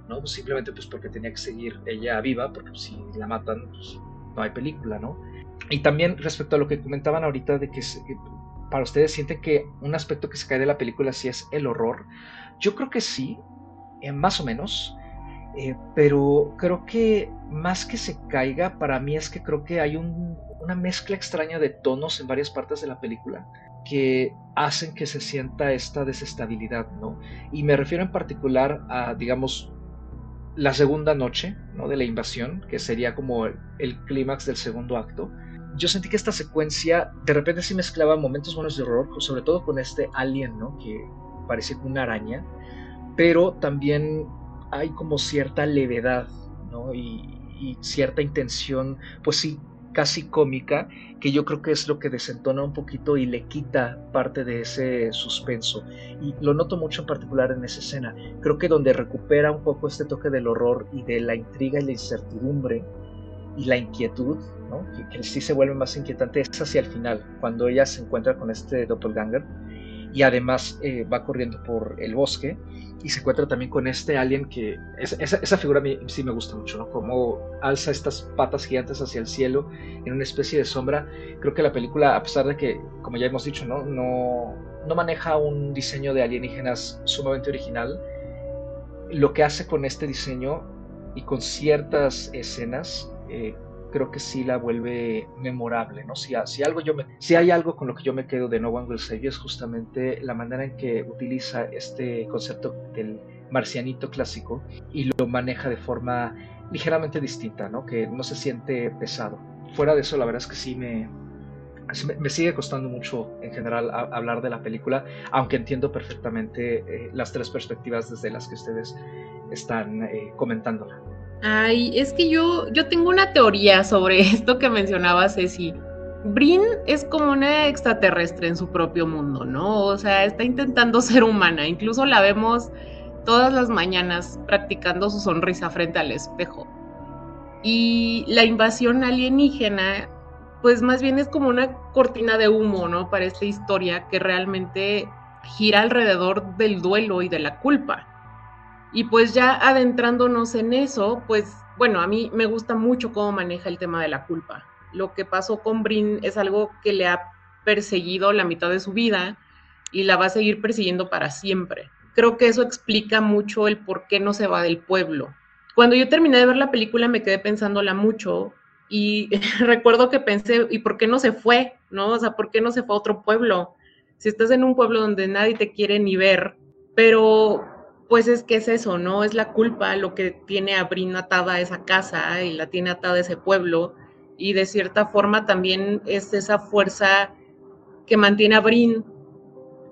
¿no? Pues simplemente pues porque tenía que seguir ella viva, porque si la matan, pues no hay película, ¿no? Y también respecto a lo que comentaban ahorita de que para ustedes sienten que un aspecto que se cae de la película sí es el horror. Yo creo que sí, eh, más o menos. Eh, pero creo que más que se caiga, para mí es que creo que hay una mezcla extraña de tonos en varias partes de la película que hacen que se sienta esta desestabilidad, ¿no? Y me refiero en particular a, digamos, la segunda noche, ¿no? De la invasión, que sería como el, clímax del segundo acto. Yo sentí que esta secuencia de repente sí mezclaba momentos buenos de horror, sobre todo con este alien, ¿no? Que parece una araña, pero también hay como cierta levedad, ¿no? Y, cierta intención, pues sí, casi cómica, que yo creo que es lo que desentona un poquito y le quita parte de ese suspenso. Y lo noto mucho en particular en esa escena. Creo que donde recupera un poco este toque del horror y de la intriga y la incertidumbre y la inquietud, que, que sí se vuelve más inquietante, es hacia el final, cuando ella se encuentra con este doppelganger y además eh, va corriendo por el bosque y se encuentra también con este alien que esa, esa, figura sí me gusta mucho, ¿no? Como alza estas patas gigantes hacia el cielo en una especie de sombra. Creo que la película, a pesar de que, como ya hemos dicho, ¿no? No, no maneja un diseño de alienígenas sumamente original, lo que hace con este diseño y con ciertas escenas eh, creo que sí la vuelve memorable, ¿no? Si, si, algo yo me, si hay algo con lo que yo me quedo de No One Will Save es justamente la manera en que utiliza este concepto del marcianito clásico y lo maneja de forma ligeramente distinta, ¿no? Que no se siente pesado. Fuera de eso, la verdad es que sí me, me sigue costando mucho en general hablar de la película, aunque entiendo perfectamente eh, las tres perspectivas desde las que ustedes están eh, comentándola. Ay, es que yo, yo tengo una teoría sobre esto que mencionaba Ceci. Brin es como una extraterrestre en su propio mundo, ¿no? O sea, está intentando ser humana. Incluso la vemos todas las mañanas practicando su sonrisa frente al espejo. Y la invasión alienígena, pues más bien es como una cortina de humo, ¿no? Para esta historia que realmente gira alrededor del duelo y de la culpa. Y pues ya adentrándonos en eso, pues bueno, a mí me gusta mucho cómo maneja el tema de la culpa. Lo que pasó con Brin es algo que le ha perseguido la mitad de su vida y la va a seguir persiguiendo para siempre. Creo que eso explica mucho el por qué no se va del pueblo. Cuando yo terminé de ver la película me quedé pensándola mucho y recuerdo que pensé, ¿y por qué no se fue? ¿No? O sea, ¿por qué no se fue a otro pueblo? Si estás en un pueblo donde nadie te quiere ni ver, pero pues es que es eso, ¿no? Es la culpa lo que tiene a Brin atada a esa casa y la tiene atada a ese pueblo. Y de cierta forma también es esa fuerza que mantiene a Brin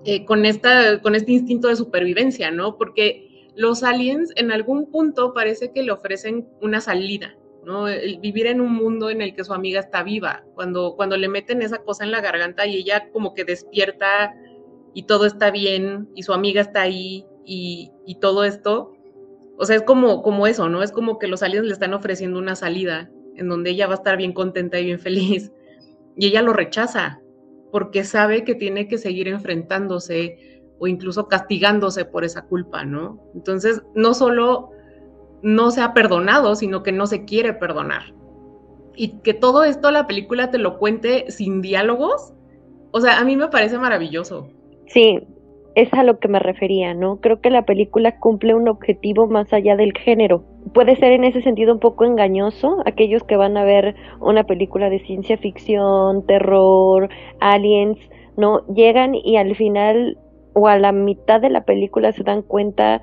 eh, con, esta, con este instinto de supervivencia, ¿no? Porque los aliens en algún punto parece que le ofrecen una salida, ¿no? Vivir en un mundo en el que su amiga está viva, cuando, cuando le meten esa cosa en la garganta y ella como que despierta y todo está bien y su amiga está ahí y, todo esto, o sea, es como, como eso, ¿no? Es como que los aliens le están ofreciendo una salida en donde ella va a estar bien contenta y bien feliz. Y ella lo rechaza porque sabe que tiene que seguir enfrentándose o incluso castigándose por esa culpa, ¿no? Entonces, no solo no se ha perdonado, sino que no se quiere perdonar. Y que todo esto la película te lo cuente sin diálogos, o sea, a mí me parece maravilloso. Sí, es a lo que me refería, ¿no? Creo que la película cumple un objetivo más allá del género. Puede ser en ese sentido un poco engañoso aquellos que van a ver una película de ciencia ficción, terror, aliens, ¿no? Llegan y al final o a la mitad de la película se dan cuenta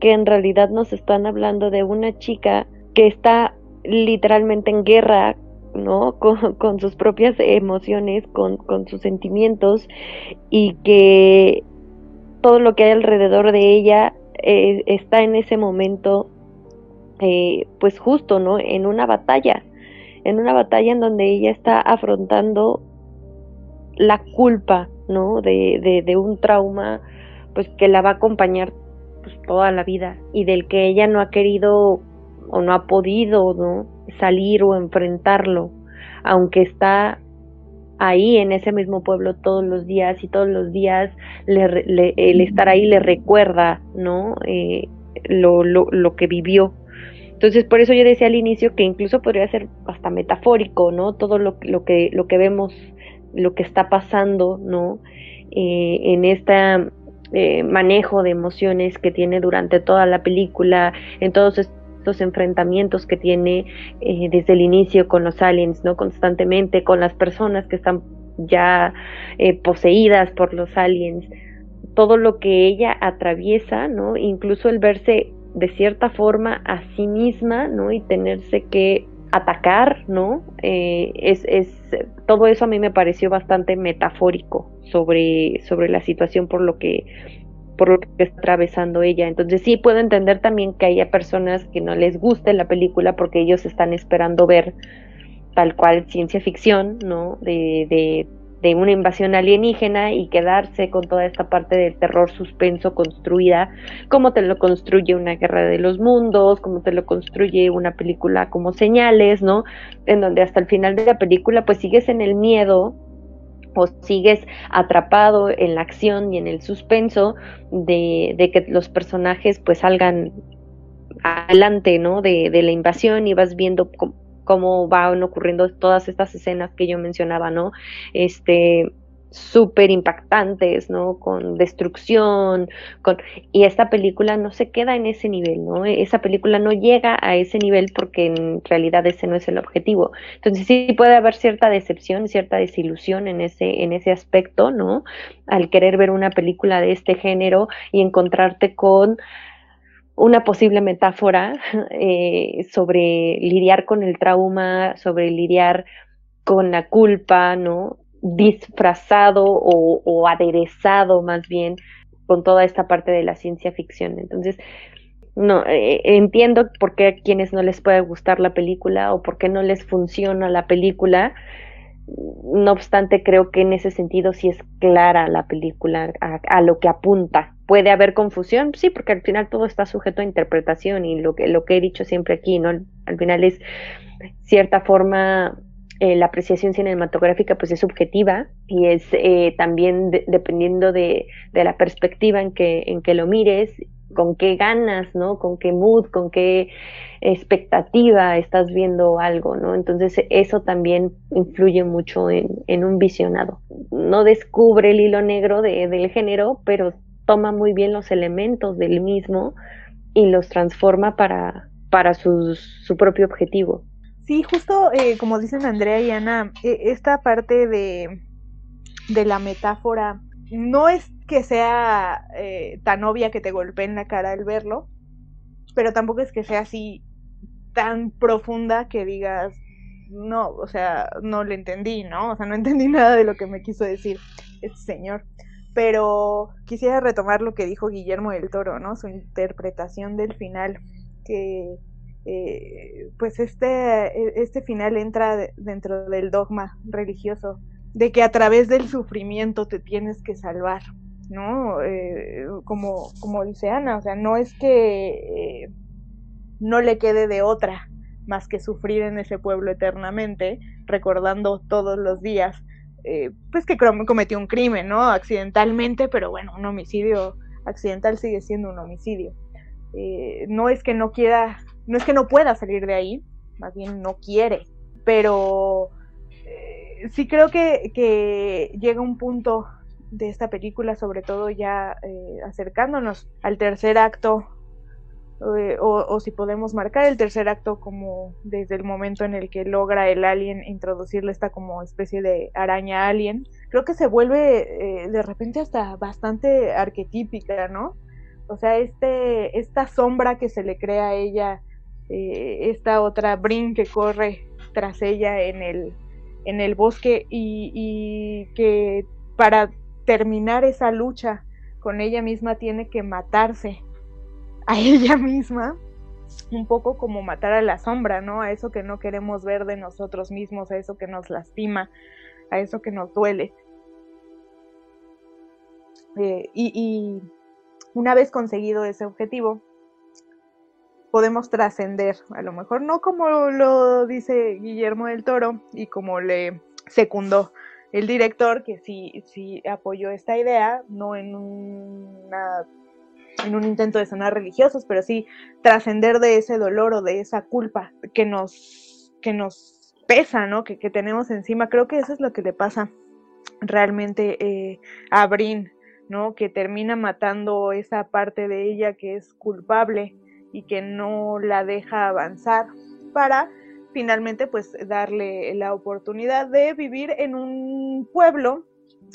que en realidad nos están hablando de una chica que está literalmente en guerra ¿no? Con, sus propias emociones, con, con, sus sentimientos y que todo lo que hay alrededor de ella eh, está en ese momento, eh, pues justo, ¿no? En una batalla, en una batalla en donde ella está afrontando la culpa, ¿no? De, de, un trauma, pues que la va a acompañar pues, toda la vida y del que ella no ha querido o no ha podido, ¿no? Salir o enfrentarlo, aunque está ahí en ese mismo pueblo todos los días y todos los días el estar ahí le recuerda, ¿no? Eh, lo, lo, lo, que vivió. Entonces, por eso yo decía al inicio que incluso podría ser hasta metafórico, ¿no? Todo lo, lo que, lo que vemos, lo que está pasando, ¿no? Eh, en este manejo de emociones que tiene durante toda la película, en todos estos estos enfrentamientos que tiene eh, desde el inicio con los aliens, ¿no? Constantemente, con las personas que están ya eh, poseídas por los aliens, todo lo que ella atraviesa, ¿no? Incluso el verse de cierta forma a sí misma, ¿no? Y tenerse que atacar, ¿no? Eh, es, es, todo eso a mí me pareció bastante metafórico sobre, sobre la situación por lo que por lo que está atravesando ella. Entonces sí puedo entender también que haya personas que no les guste la película porque ellos están esperando ver tal cual ciencia ficción, ¿no? De, de, de una invasión alienígena y quedarse con toda esta parte del terror suspenso construida, como te lo construye una guerra de los mundos, como te lo construye una película como señales, ¿no? En donde hasta el final de la película pues sigues en el miedo o sigues atrapado en la acción y en el suspenso de, de que los personajes pues salgan adelante, ¿no? De, de la invasión y vas viendo cómo, cómo van ocurriendo todas estas escenas que yo mencionaba, ¿no? Este, súper impactantes, ¿no? Con destrucción, con... Y esta película no se queda en ese nivel, ¿no? Esa película no llega a ese nivel porque en realidad ese no es el objetivo. Entonces sí puede haber cierta decepción, cierta desilusión en ese, en ese aspecto, ¿no? Al querer ver una película de este género y encontrarte con una posible metáfora eh, sobre lidiar con el trauma, sobre lidiar con la culpa, ¿no? Disfrazado o, aderezado más bien con toda esta parte de la ciencia ficción. Entonces, no eh, entiendo por qué a quienes no les puede gustar la película o por qué no les funciona la película. No obstante, creo que en ese sentido sí es clara la película a, lo que apunta. ¿Puede haber confusión? Sí, porque al final todo está sujeto a interpretación y lo que, lo que he dicho siempre aquí, ¿no? Al final es cierta forma eh, la apreciación cinematográfica pues es subjetiva y es eh, también dependiendo de, la perspectiva en que, lo mires, con qué ganas, ¿no? Con qué mood, con qué expectativa estás viendo algo, ¿no? Entonces eso también influye mucho en, un visionado. No descubre el hilo negro de, del género, pero toma muy bien los elementos del mismo y los transforma para su propio objetivo. Sí, justo eh, como dicen Andrea y Ana, e, esta parte de, de la metáfora no es que sea eh, tan obvia que te golpee en la cara al verlo, pero tampoco es que sea así tan profunda que digas, no, o sea, no le entendí, ¿no? O sea, no entendí nada de lo que me quiso decir este señor. Pero quisiera retomar lo que dijo Guillermo del Toro, ¿no? Su interpretación del final, que eh, pues este, e, este final entra dentro del dogma religioso de que a través del sufrimiento te tienes que salvar, ¿no? Eh, como, como dice Ana, o sea, no es que eh, no le quede de otra más que sufrir en ese pueblo eternamente, recordando todos los días, pues que cometió un crimen, ¿no? Accidentalmente, pero bueno, un homicidio accidental sigue siendo un homicidio. no es que no quiera no es que no pueda salir de ahí, más bien no quiere, pero eh, sí creo que, llega un punto de esta película, sobre todo ya eh, acercándonos al tercer acto, eh, o, si podemos marcar el tercer acto como desde el momento en el que logra el alien introducirle esta como especie de araña alien, creo que se vuelve de repente hasta bastante arquetípica, ¿no? O sea, este, esta sombra que se le crea a ella eh, esta otra Brin que corre tras ella en el, en el bosque y, que para terminar esa lucha con ella misma tiene que matarse a ella misma, un poco como matar a la sombra, ¿no? A eso que no queremos ver de nosotros mismos, a eso que nos lastima, a eso que nos duele. Eh, y una vez conseguido ese objetivo, podemos trascender, a lo mejor no como lo dice Guillermo del Toro y como le secundó el director, que sí, sí apoyó esta idea, no en, una, en un intento de sonar religiosos, pero sí trascender de ese dolor o de esa culpa que nos, que nos pesa, ¿no? Que, que tenemos encima. Creo que eso es lo que le pasa realmente eh, a Brin, ¿no? Que termina matando esa parte de ella que es culpable y que no la deja avanzar para finalmente pues darle la oportunidad de vivir en un pueblo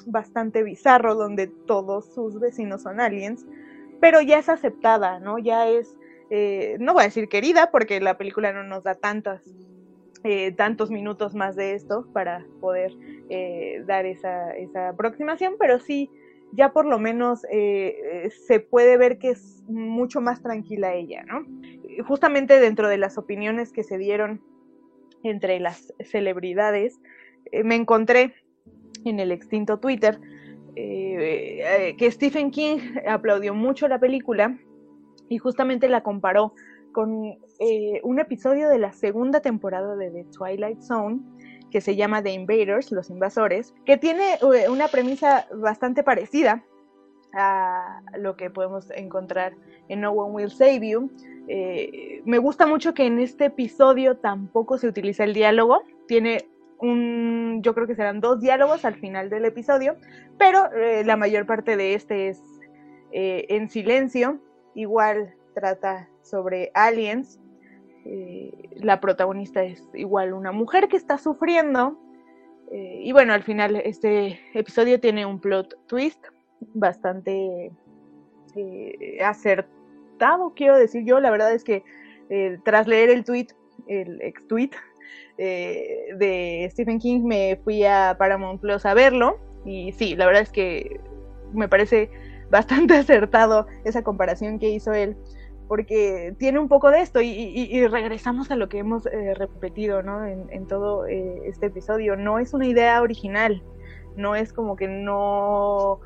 bastante bizarro donde todos sus vecinos son aliens, pero ya es aceptada, ¿no? Ya es, eh, no voy a decir querida porque la película no nos da tantas, eh, tantos minutos más de esto para poder eh, dar esa, esa aproximación, pero sí ya por lo menos eh, se puede ver que es mucho más tranquila ella, ¿no? Justamente dentro de las opiniones que se dieron entre las celebridades, eh, me encontré en el extinto Twitter eh, que Stephen King aplaudió mucho la película y justamente la comparó con un episodio de la segunda temporada de The Twilight Zone que se llama The Invaders, los invasores, que tiene eh, una premisa bastante parecida a lo que podemos encontrar en No One Will Save You. Eh, me gusta mucho que en este episodio tampoco se utiliza el diálogo, tiene un, yo creo que serán dos diálogos al final del episodio, pero eh, la mayor parte de este es en silencio, igual trata sobre aliens, eh, la protagonista es igual una mujer que está sufriendo. Eh, y bueno, al final este episodio tiene un plot twist bastante eh, acertado, quiero decir yo. La verdad es que tras leer el tweet, el ex tweet de Stephen King, me fui a Paramount Plus a verlo. Y sí, la verdad es que me parece bastante acertado esa comparación que hizo él porque tiene un poco de esto y, regresamos a lo que hemos eh, repetido ¿no? en, todo eh, este episodio. No es una idea original, no es como que no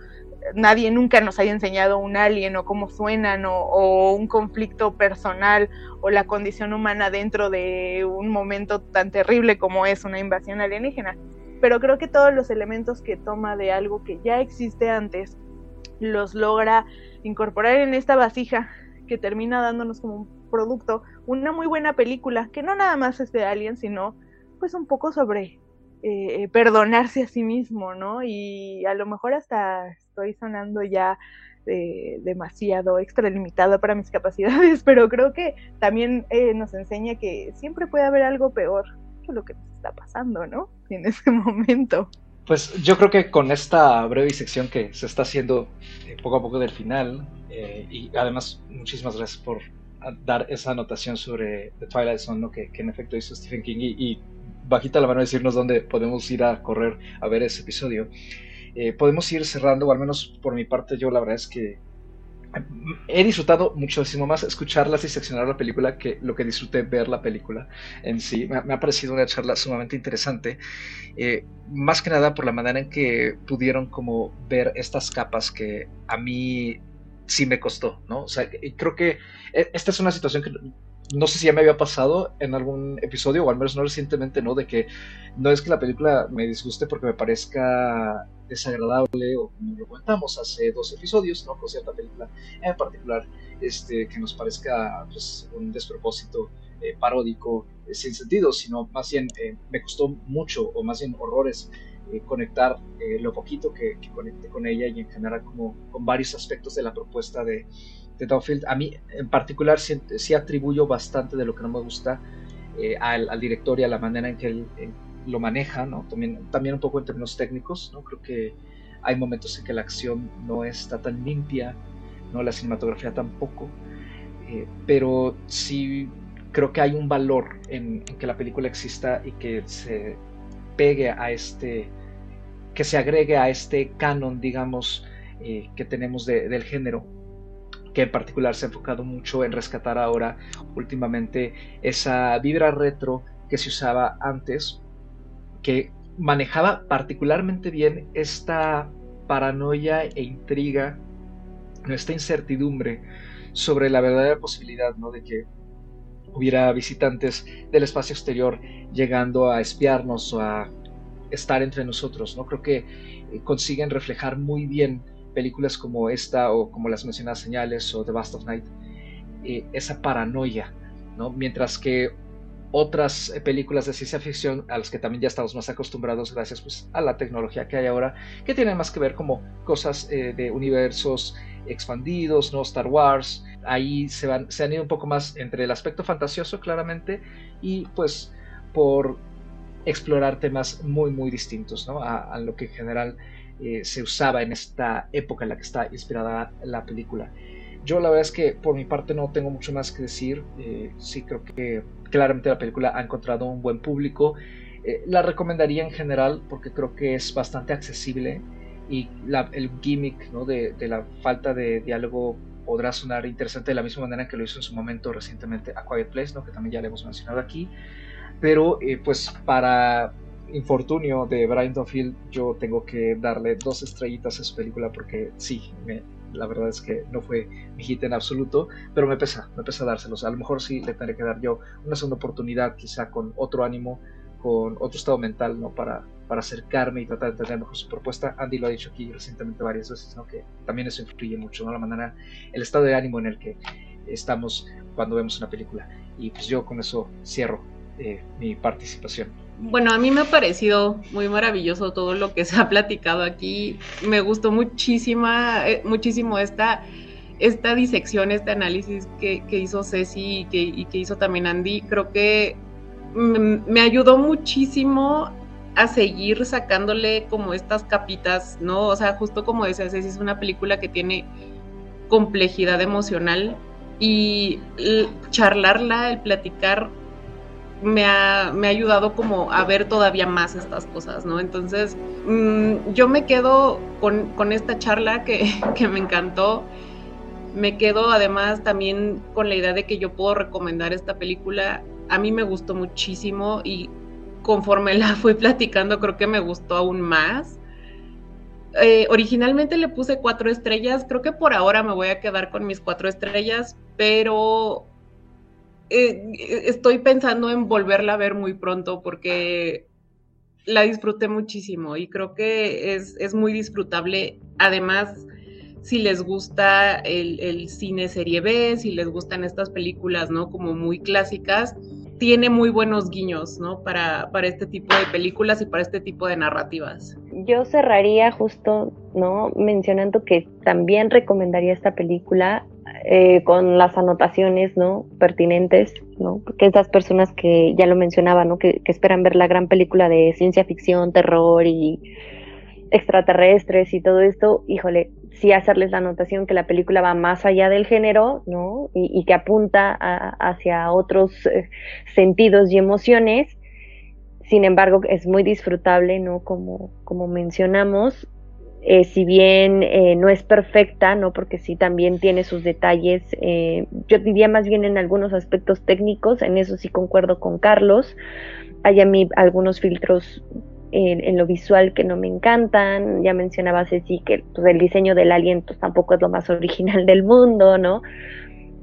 nadie nunca nos haya enseñado un alien o cómo suenan o, o, un conflicto personal o la condición humana dentro de un momento tan terrible como es una invasión alienígena. Pero creo que todos los elementos que toma de algo que ya existe antes los logra incorporar en esta vasija que termina dándonos como un producto, una muy buena película, que no nada más es de Alien, sino pues un poco sobre eh, perdonarse a sí mismo, ¿no? Y a lo mejor hasta estoy sonando ya eh, demasiado extralimitado para mis capacidades, pero creo que también eh, nos enseña que siempre puede haber algo peor que lo que nos está pasando, ¿no? En ese momento. Pues yo creo que con esta breve sección que se está haciendo eh, poco a poco del final, eh, y además muchísimas gracias por dar esa anotación sobre The Twilight Zone, que, en efecto hizo Stephen King, y, bajita la mano decirnos dónde podemos ir a correr a ver ese episodio. Eh, podemos ir cerrando, o al menos por mi parte yo la verdad es que he disfrutado muchísimo más escucharlas y seccionar la película que lo que disfruté ver la película en sí. Me, ha parecido una charla sumamente interesante, eh, más que nada por la manera en que pudieron como ver estas capas que a mí sí me costó, ¿no? O sea, creo que e, esta es una situación que no sé si ya me había pasado en algún episodio, o al menos no recientemente, ¿no? De que no es que la película me disguste porque me parezca desagradable, o como lo comentamos hace dos episodios, ¿no? Con cierta película en particular, este, que nos parezca pues, un despropósito eh, paródico eh, sin sentido, sino más bien eh, me costó mucho, o más bien horrores, conectar lo poquito que, que conecté con ella y en general como con varios aspectos de la propuesta de de A mí en particular sí, atribuyo bastante de lo que no me gusta eh, al, director y a la manera en que él lo maneja. También, también un poco en términos técnicos, ¿no? Creo que hay momentos en que la acción no está tan limpia, ¿no? La cinematografía tampoco, eh, pero sí creo que hay un valor en, que la película exista y que se pegue a este, que se agregue a este canon, digamos, eh, que tenemos del género que en particular se ha enfocado mucho en rescatar ahora últimamente esa vibra retro que se usaba antes, que manejaba particularmente bien esta paranoia e intriga, esta incertidumbre sobre la verdadera posibilidad ¿no? de que hubiera visitantes del espacio exterior llegando a espiarnos o a estar entre nosotros. ¿no? Creo que eh, consiguen reflejar muy bien películas como esta o como las mencionadas señales o The Bast of Night, eh, esa paranoia, ¿no? Mientras que otras eh, películas de ciencia ficción a las que también ya estamos más acostumbrados gracias pues, a la tecnología que hay ahora, que tienen más que ver como cosas eh, de universos expandidos, ¿no? Star Wars, ahí se, van, se han ido un poco más entre el aspecto fantasioso claramente y pues por explorar temas muy muy distintos ¿no? a lo que en general eh, se usaba en esta época en la que está inspirada la película. Yo la verdad es que por mi parte no tengo mucho más que decir. Eh, sí creo que claramente la película ha encontrado un buen público. Eh, la recomendaría en general porque creo que es bastante accesible y el gimmick ¿no? de, la falta de diálogo podrá sonar interesante de la misma manera que lo hizo en su momento recientemente a Quiet Place, ¿no? que también ya le hemos mencionado aquí. Pero pues para infortunio de Brian Donfield, yo tengo que darle dos estrellitas a su película porque sí, la verdad es que no fue mi hit en absoluto, pero me pesa, me pesa dárselos. A lo mejor sí le tendré que dar yo una segunda oportunidad, quizá con otro ánimo, con otro estado mental, ¿no? Para, para acercarme y tratar de entender mejor su propuesta. Andy lo ha dicho aquí recientemente varias veces, ¿no? Que también eso influye mucho, ¿no? La manera, el estado de ánimo en el que estamos cuando vemos una película. Y pues yo con eso cierro eh, mi participación. Bueno, a mí me ha parecido muy maravilloso todo lo que se ha platicado aquí. Me gustó muchísima, eh, muchísimo esta, esta disección, este análisis que, hizo Ceci y que, que, hizo también Andy. Creo que me ayudó muchísimo a seguir sacándole como estas capitas, ¿no? O sea, justo como decía Ceci, es una película que tiene complejidad emocional y charlarla, el platicar me ha, me ha, ayudado como a ver todavía más estas cosas, ¿no? Entonces, mm, yo me quedo con, esta charla que, que, me encantó. Me quedo además también con la idea de que yo puedo recomendar esta película. A mí me gustó muchísimo y conforme la fui platicando creo que me gustó aún más. Eh, originalmente le puse cuatro estrellas, creo que por ahora me voy a quedar con mis cuatro estrellas, pero eh, estoy pensando en volverla a ver muy pronto porque la disfruté muchísimo y creo que es, muy disfrutable. Además, si les gusta el, el, cine serie B, si les gustan estas películas, ¿no? Como muy clásicas, tiene muy buenos guiños, ¿no? Para, para este tipo de películas y para este tipo de narrativas. Yo cerraría justo, ¿no? Mencionando que también recomendaría esta película eh, con las anotaciones, ¿no? Pertinentes, ¿no? Porque esas personas que ya lo mencionaba, ¿no? Que, que esperan ver la gran película de ciencia ficción, terror y extraterrestres y todo esto, híjole, sí hacerles la anotación que la película va más allá del género, ¿no? Y, que apunta hacia otros eh, sentidos y emociones. Sin embargo, es muy disfrutable, ¿no? Como, como mencionamos, eh, si bien eh, no es perfecta, ¿no? Porque sí también tiene sus detalles, yo diría más bien en algunos aspectos técnicos, en eso sí concuerdo con Carlos. Hay a mí algunos filtros en, lo visual que no me encantan. Ya mencionaba Ceci que pues, el diseño del alien pues, tampoco es lo más original del mundo, ¿no?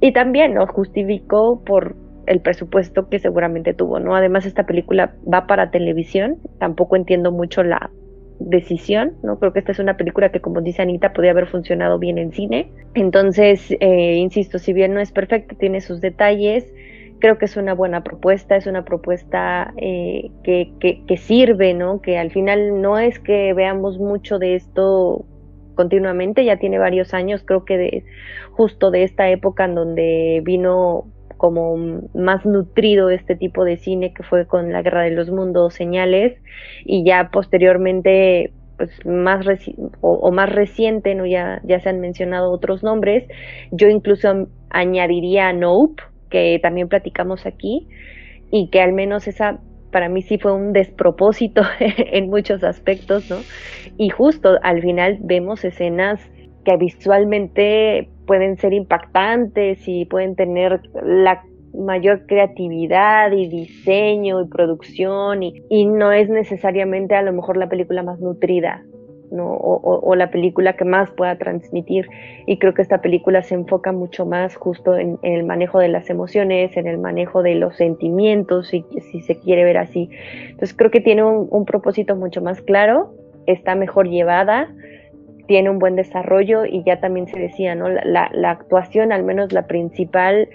Y también lo justificó por el presupuesto que seguramente tuvo, ¿no? Además esta película va para televisión, tampoco entiendo mucho la decisión, ¿no? Creo que esta es una película que, como dice Anita, podría haber funcionado bien en cine. Entonces, eh, insisto, si bien no es perfecta, tiene sus detalles, creo que es una buena propuesta, es una propuesta eh, que, que, sirve, ¿no? Que al final no es que veamos mucho de esto continuamente, ya tiene varios años, creo que de, justo de esta época en donde vino como más nutrido este tipo de cine que fue con la Guerra de los Mundos, señales, y ya posteriormente pues más o, o, más reciente, ¿no? Ya, ya se han mencionado otros nombres. Yo incluso añadiría Nope, que también platicamos aquí y que al menos esa para mí sí fue un despropósito en muchos aspectos, ¿no? Y justo al final vemos escenas que visualmente pueden ser impactantes y pueden tener la mayor creatividad y diseño y producción y, y no es necesariamente a lo mejor la película más nutrida o, la película que más pueda transmitir. Y creo que esta película se enfoca mucho más justo en, el manejo de las emociones, en el manejo de los sentimientos, si, si se quiere ver así. Entonces creo que tiene un, propósito mucho más claro, está mejor llevada, tiene un buen desarrollo y ya también se decía, ¿no? La, actuación, al menos la principal,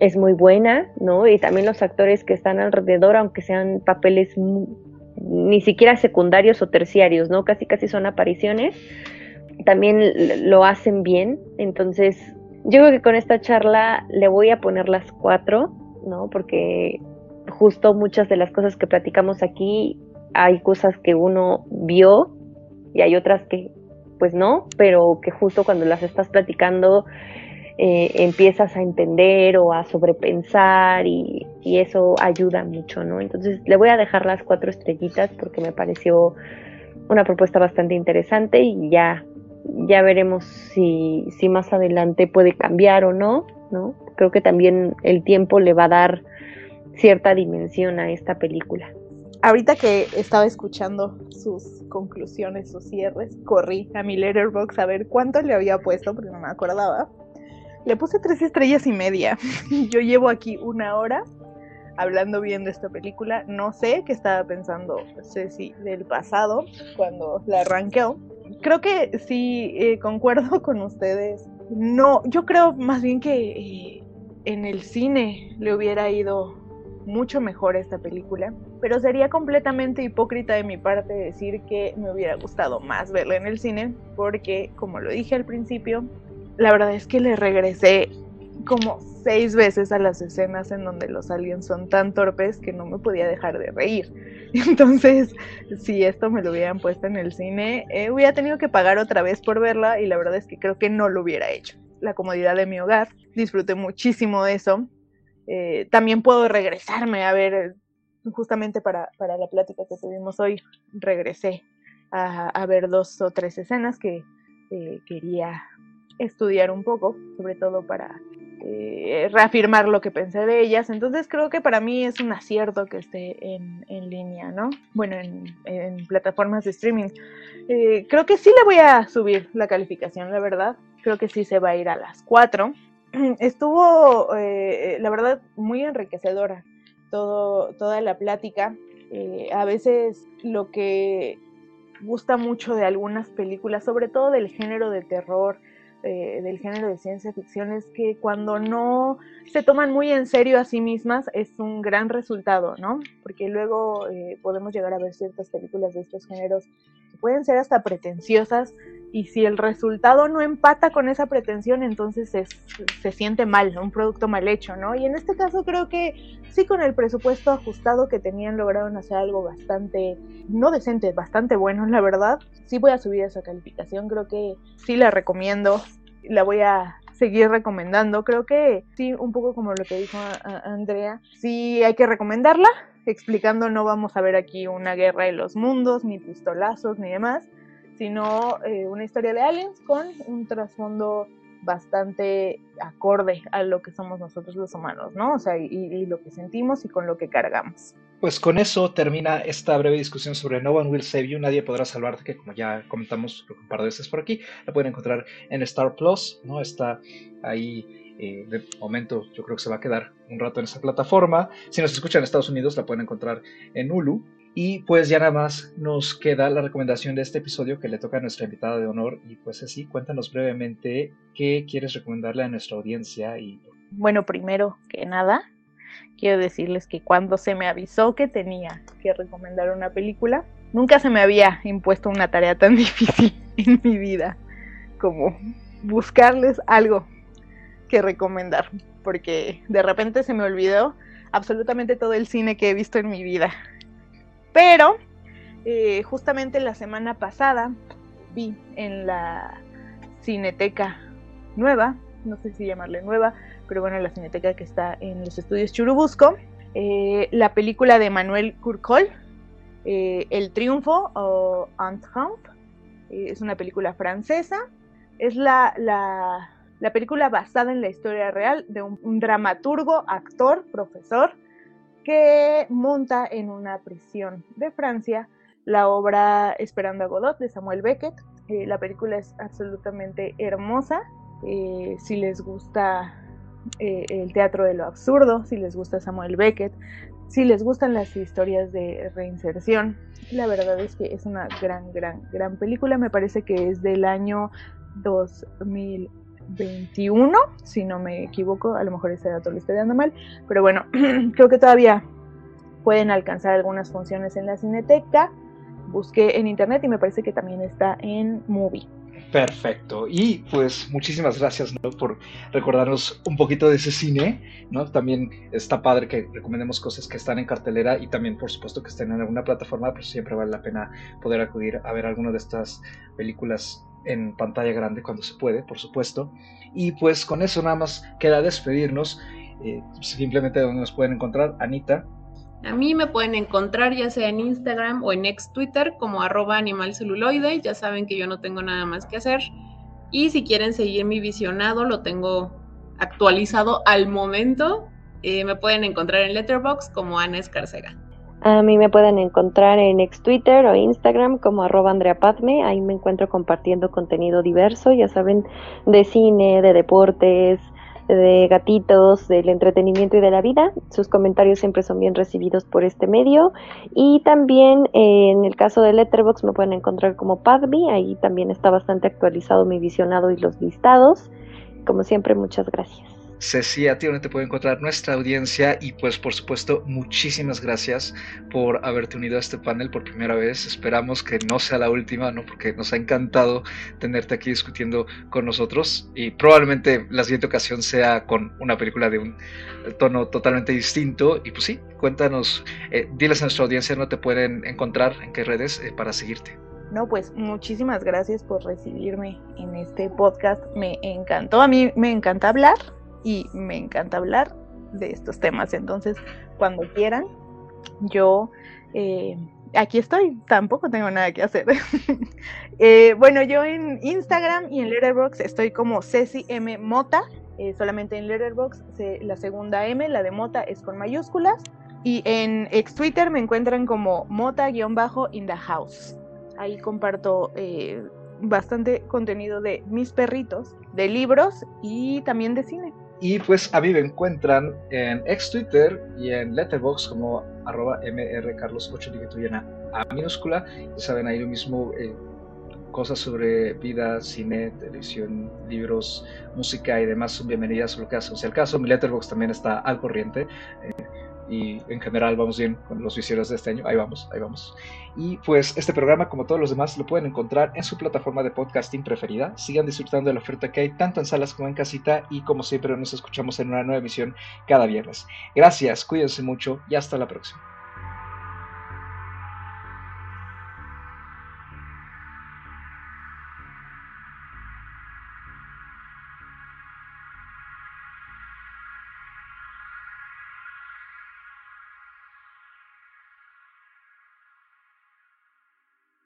es muy buena, ¿no? Y también los actores que están alrededor, aunque sean papeles ni siquiera secundarios o terciarios, ¿no? Casi casi son apariciones. También lo hacen bien. Entonces, yo creo que con esta charla le voy a poner las cuatro, ¿no? Porque justo muchas de las cosas que platicamos aquí, hay cosas que uno vio y hay otras que pues no, pero que justo cuando las estás platicando eh, empiezas a entender o a sobrepensar y, eso ayuda mucho, ¿no? Entonces le voy a dejar las cuatro estrellitas porque me pareció una propuesta bastante interesante y ya, ya veremos si, si más adelante puede cambiar o no, ¿no? Creo que también el tiempo le va a dar cierta dimensión a esta película. Ahorita que estaba escuchando sus conclusiones, sus cierres, corrí a mi letterbox a ver cuánto le había puesto porque no me acordaba. Le puse tres estrellas y media. Yo llevo aquí una hora hablando bien de esta película. No sé qué estaba pensando Ceci del pasado cuando la arranqueó. Creo que sí, eh, concuerdo con ustedes. No, yo creo más bien que eh, en el cine le hubiera ido mucho mejor esta película, pero sería completamente hipócrita de mi parte decir que me hubiera gustado más verla en el cine, porque como lo dije al principio, la verdad es que le regresé como seis veces a las escenas en donde los aliens son tan torpes que no me podía dejar de reír. Entonces, si esto me lo hubieran puesto en el cine, eh, hubiera tenido que pagar otra vez por verla y la verdad es que creo que no lo hubiera hecho. La comodidad de mi hogar, disfruté muchísimo de eso. Eh, también puedo regresarme a ver, justamente para, la plática que tuvimos hoy, regresé a, ver dos o tres escenas que eh, quería estudiar un poco, sobre todo para eh, reafirmar lo que pensé de ellas. Entonces creo que para mí es un acierto que esté en, línea, ¿no? Bueno, en, plataformas de streaming. creo que sí le voy a subir la calificación, la verdad. Creo que sí se va a ir a las cuatro. estuvo, eh, la verdad, muy enriquecedora todo, toda la plática. Eh, a veces lo que gusta mucho de algunas películas, sobre todo del género de terror, eh, del género de ciencia ficción, es que cuando no se toman muy en serio a sí mismas es un gran resultado, ¿no? Porque luego podemos llegar a ver ciertas películas de estos géneros que pueden ser hasta pretenciosas, y si el resultado no empata con esa pretensión, entonces se siente mal, un producto mal hecho, ¿no? Y en este caso creo que sí con el presupuesto ajustado que tenían lograron hacer algo bastante, no decente, bastante bueno, la verdad. Sí voy a subir esa calificación, creo que sí la recomiendo, la voy a seguir recomendando. Creo que sí, un poco como lo que dijo Andrea, sí hay que recomendarla, explicando no vamos a ver aquí una guerra de los mundos, ni pistolazos, ni demás sino eh, una historia de aliens con un trasfondo bastante acorde a lo que somos nosotros los humanos, ¿no? O sea, y, lo que sentimos y con lo que cargamos. Pues con eso termina esta breve discusión sobre No One Will Save You, Nadie Podrá Salvarte, que como ya comentamos un par de veces por aquí, la pueden encontrar en Star Plus, ¿no? Está ahí eh, de momento yo creo que se va a quedar un rato en esa plataforma. Si nos escuchan en Estados Unidos la pueden encontrar en Hulu. Y pues ya nada más nos queda la recomendación de este episodio que le toca a nuestra invitada de honor. Y pues así, cuéntanos brevemente qué quieres recomendarle a nuestra audiencia. y Bueno, primero que nada, quiero decirles que cuando se me avisó que tenía que recomendar una película, nunca se me había impuesto una tarea tan difícil en mi vida como buscarles algo que recomendar, porque de repente se me olvidó absolutamente todo el cine que he visto en mi vida pero eh, justamente la semana pasada vi en la cineteca nueva, no sé si llamarle nueva, pero bueno, la cineteca que está en los estudios Churubusco, eh, la película de Manuel Curcol, eh, El Triunfo o Un es una película francesa, es la, la, película basada en la historia real de un dramaturgo, actor, profesor, que monta en una prisión de Francia la obra Esperando a Godot de Samuel Beckett. Eh, la película es absolutamente hermosa. Eh, si les gusta eh, el teatro de lo absurdo, si les gusta Samuel Beckett, si les gustan las historias de reinserción, la verdad es que es una gran, gran, gran película. Me parece que es del año 2000. 21, si no me equivoco, a lo mejor ese dato lo estoy dando mal, pero bueno, creo que todavía pueden alcanzar algunas funciones en la cineteca. Busqué en internet y me parece que también está en Movie. Perfecto. Y pues muchísimas gracias por recordarnos un poquito de ese cine, ¿no? También está padre que recomendemos cosas que están en cartelera y también por supuesto que estén en alguna plataforma, pero siempre vale la pena poder acudir a ver alguna de estas películas en pantalla grande cuando se puede, por supuesto. Y pues con eso nada más queda despedirnos. Eh, simplemente donde nos pueden encontrar, Anita. A mí me pueden encontrar ya sea en Instagram o en ex Twitter como arroba animalceluloide. Ya saben que yo no tengo nada más que hacer. Y si quieren seguir mi visionado, lo tengo actualizado al momento. Eh, me pueden encontrar en Letterboxd como Ana Escarcega. A mí me pueden encontrar en ex Twitter o Instagram como arroba Andrea Padme. Ahí me encuentro compartiendo contenido diverso, ya saben, de cine, de deportes, de gatitos, del entretenimiento y de la vida. Sus comentarios siempre son bien recibidos por este medio. Y también eh, en el caso de Letterboxd me pueden encontrar como Padme, ahí también está bastante actualizado mi visionado y los listados. Como siempre, muchas gracias. Ceci, a ti donde te puede encontrar nuestra audiencia y pues por supuesto muchísimas gracias por haberte unido a este panel por primera vez. Esperamos que no sea la última, ¿no? Porque nos ha encantado tenerte aquí discutiendo con nosotros y probablemente la siguiente ocasión sea con una película de un tono totalmente distinto y pues sí, cuéntanos, eh, diles a nuestra audiencia no te pueden encontrar, en qué redes eh, para seguirte. No, pues muchísimas gracias por recibirme en este podcast. Me encantó, a mí me encanta hablar y me encanta hablar de estos temas. Entonces, cuando quieran, yo eh, aquí estoy, tampoco tengo nada que hacer. Eh, bueno, yo en Instagram y en Letterboxd estoy como Ceci M Mota, eh, solamente en Letterboxd la segunda M, la de Mota es con mayúsculas. Y en ex Twitter me encuentran como Mota-in the house. Ahí comparto bastante contenido de mis perritos, de libros y también de cine. Y pues a mí me encuentran en ex Twitter y en Letterboxd como arroba mrcarlos8 a, a minúscula. Ya saben, ahí lo mismo, eh, cosas sobre vida, cine, televisión, libros, música y demás son bienvenidas a lo que hace. O sea, el caso, mi Letterboxd también está al corriente. Y en general vamos bien con los visiones de este año. Ahí vamos, ahí vamos. Y pues este programa, como todos los demás, lo pueden encontrar en su plataforma de podcasting preferida. Sigan disfrutando de la oferta que hay tanto en salas como en casita y como siempre nos escuchamos en una nueva emisión cada viernes. Gracias, cuídense mucho y hasta la próxima.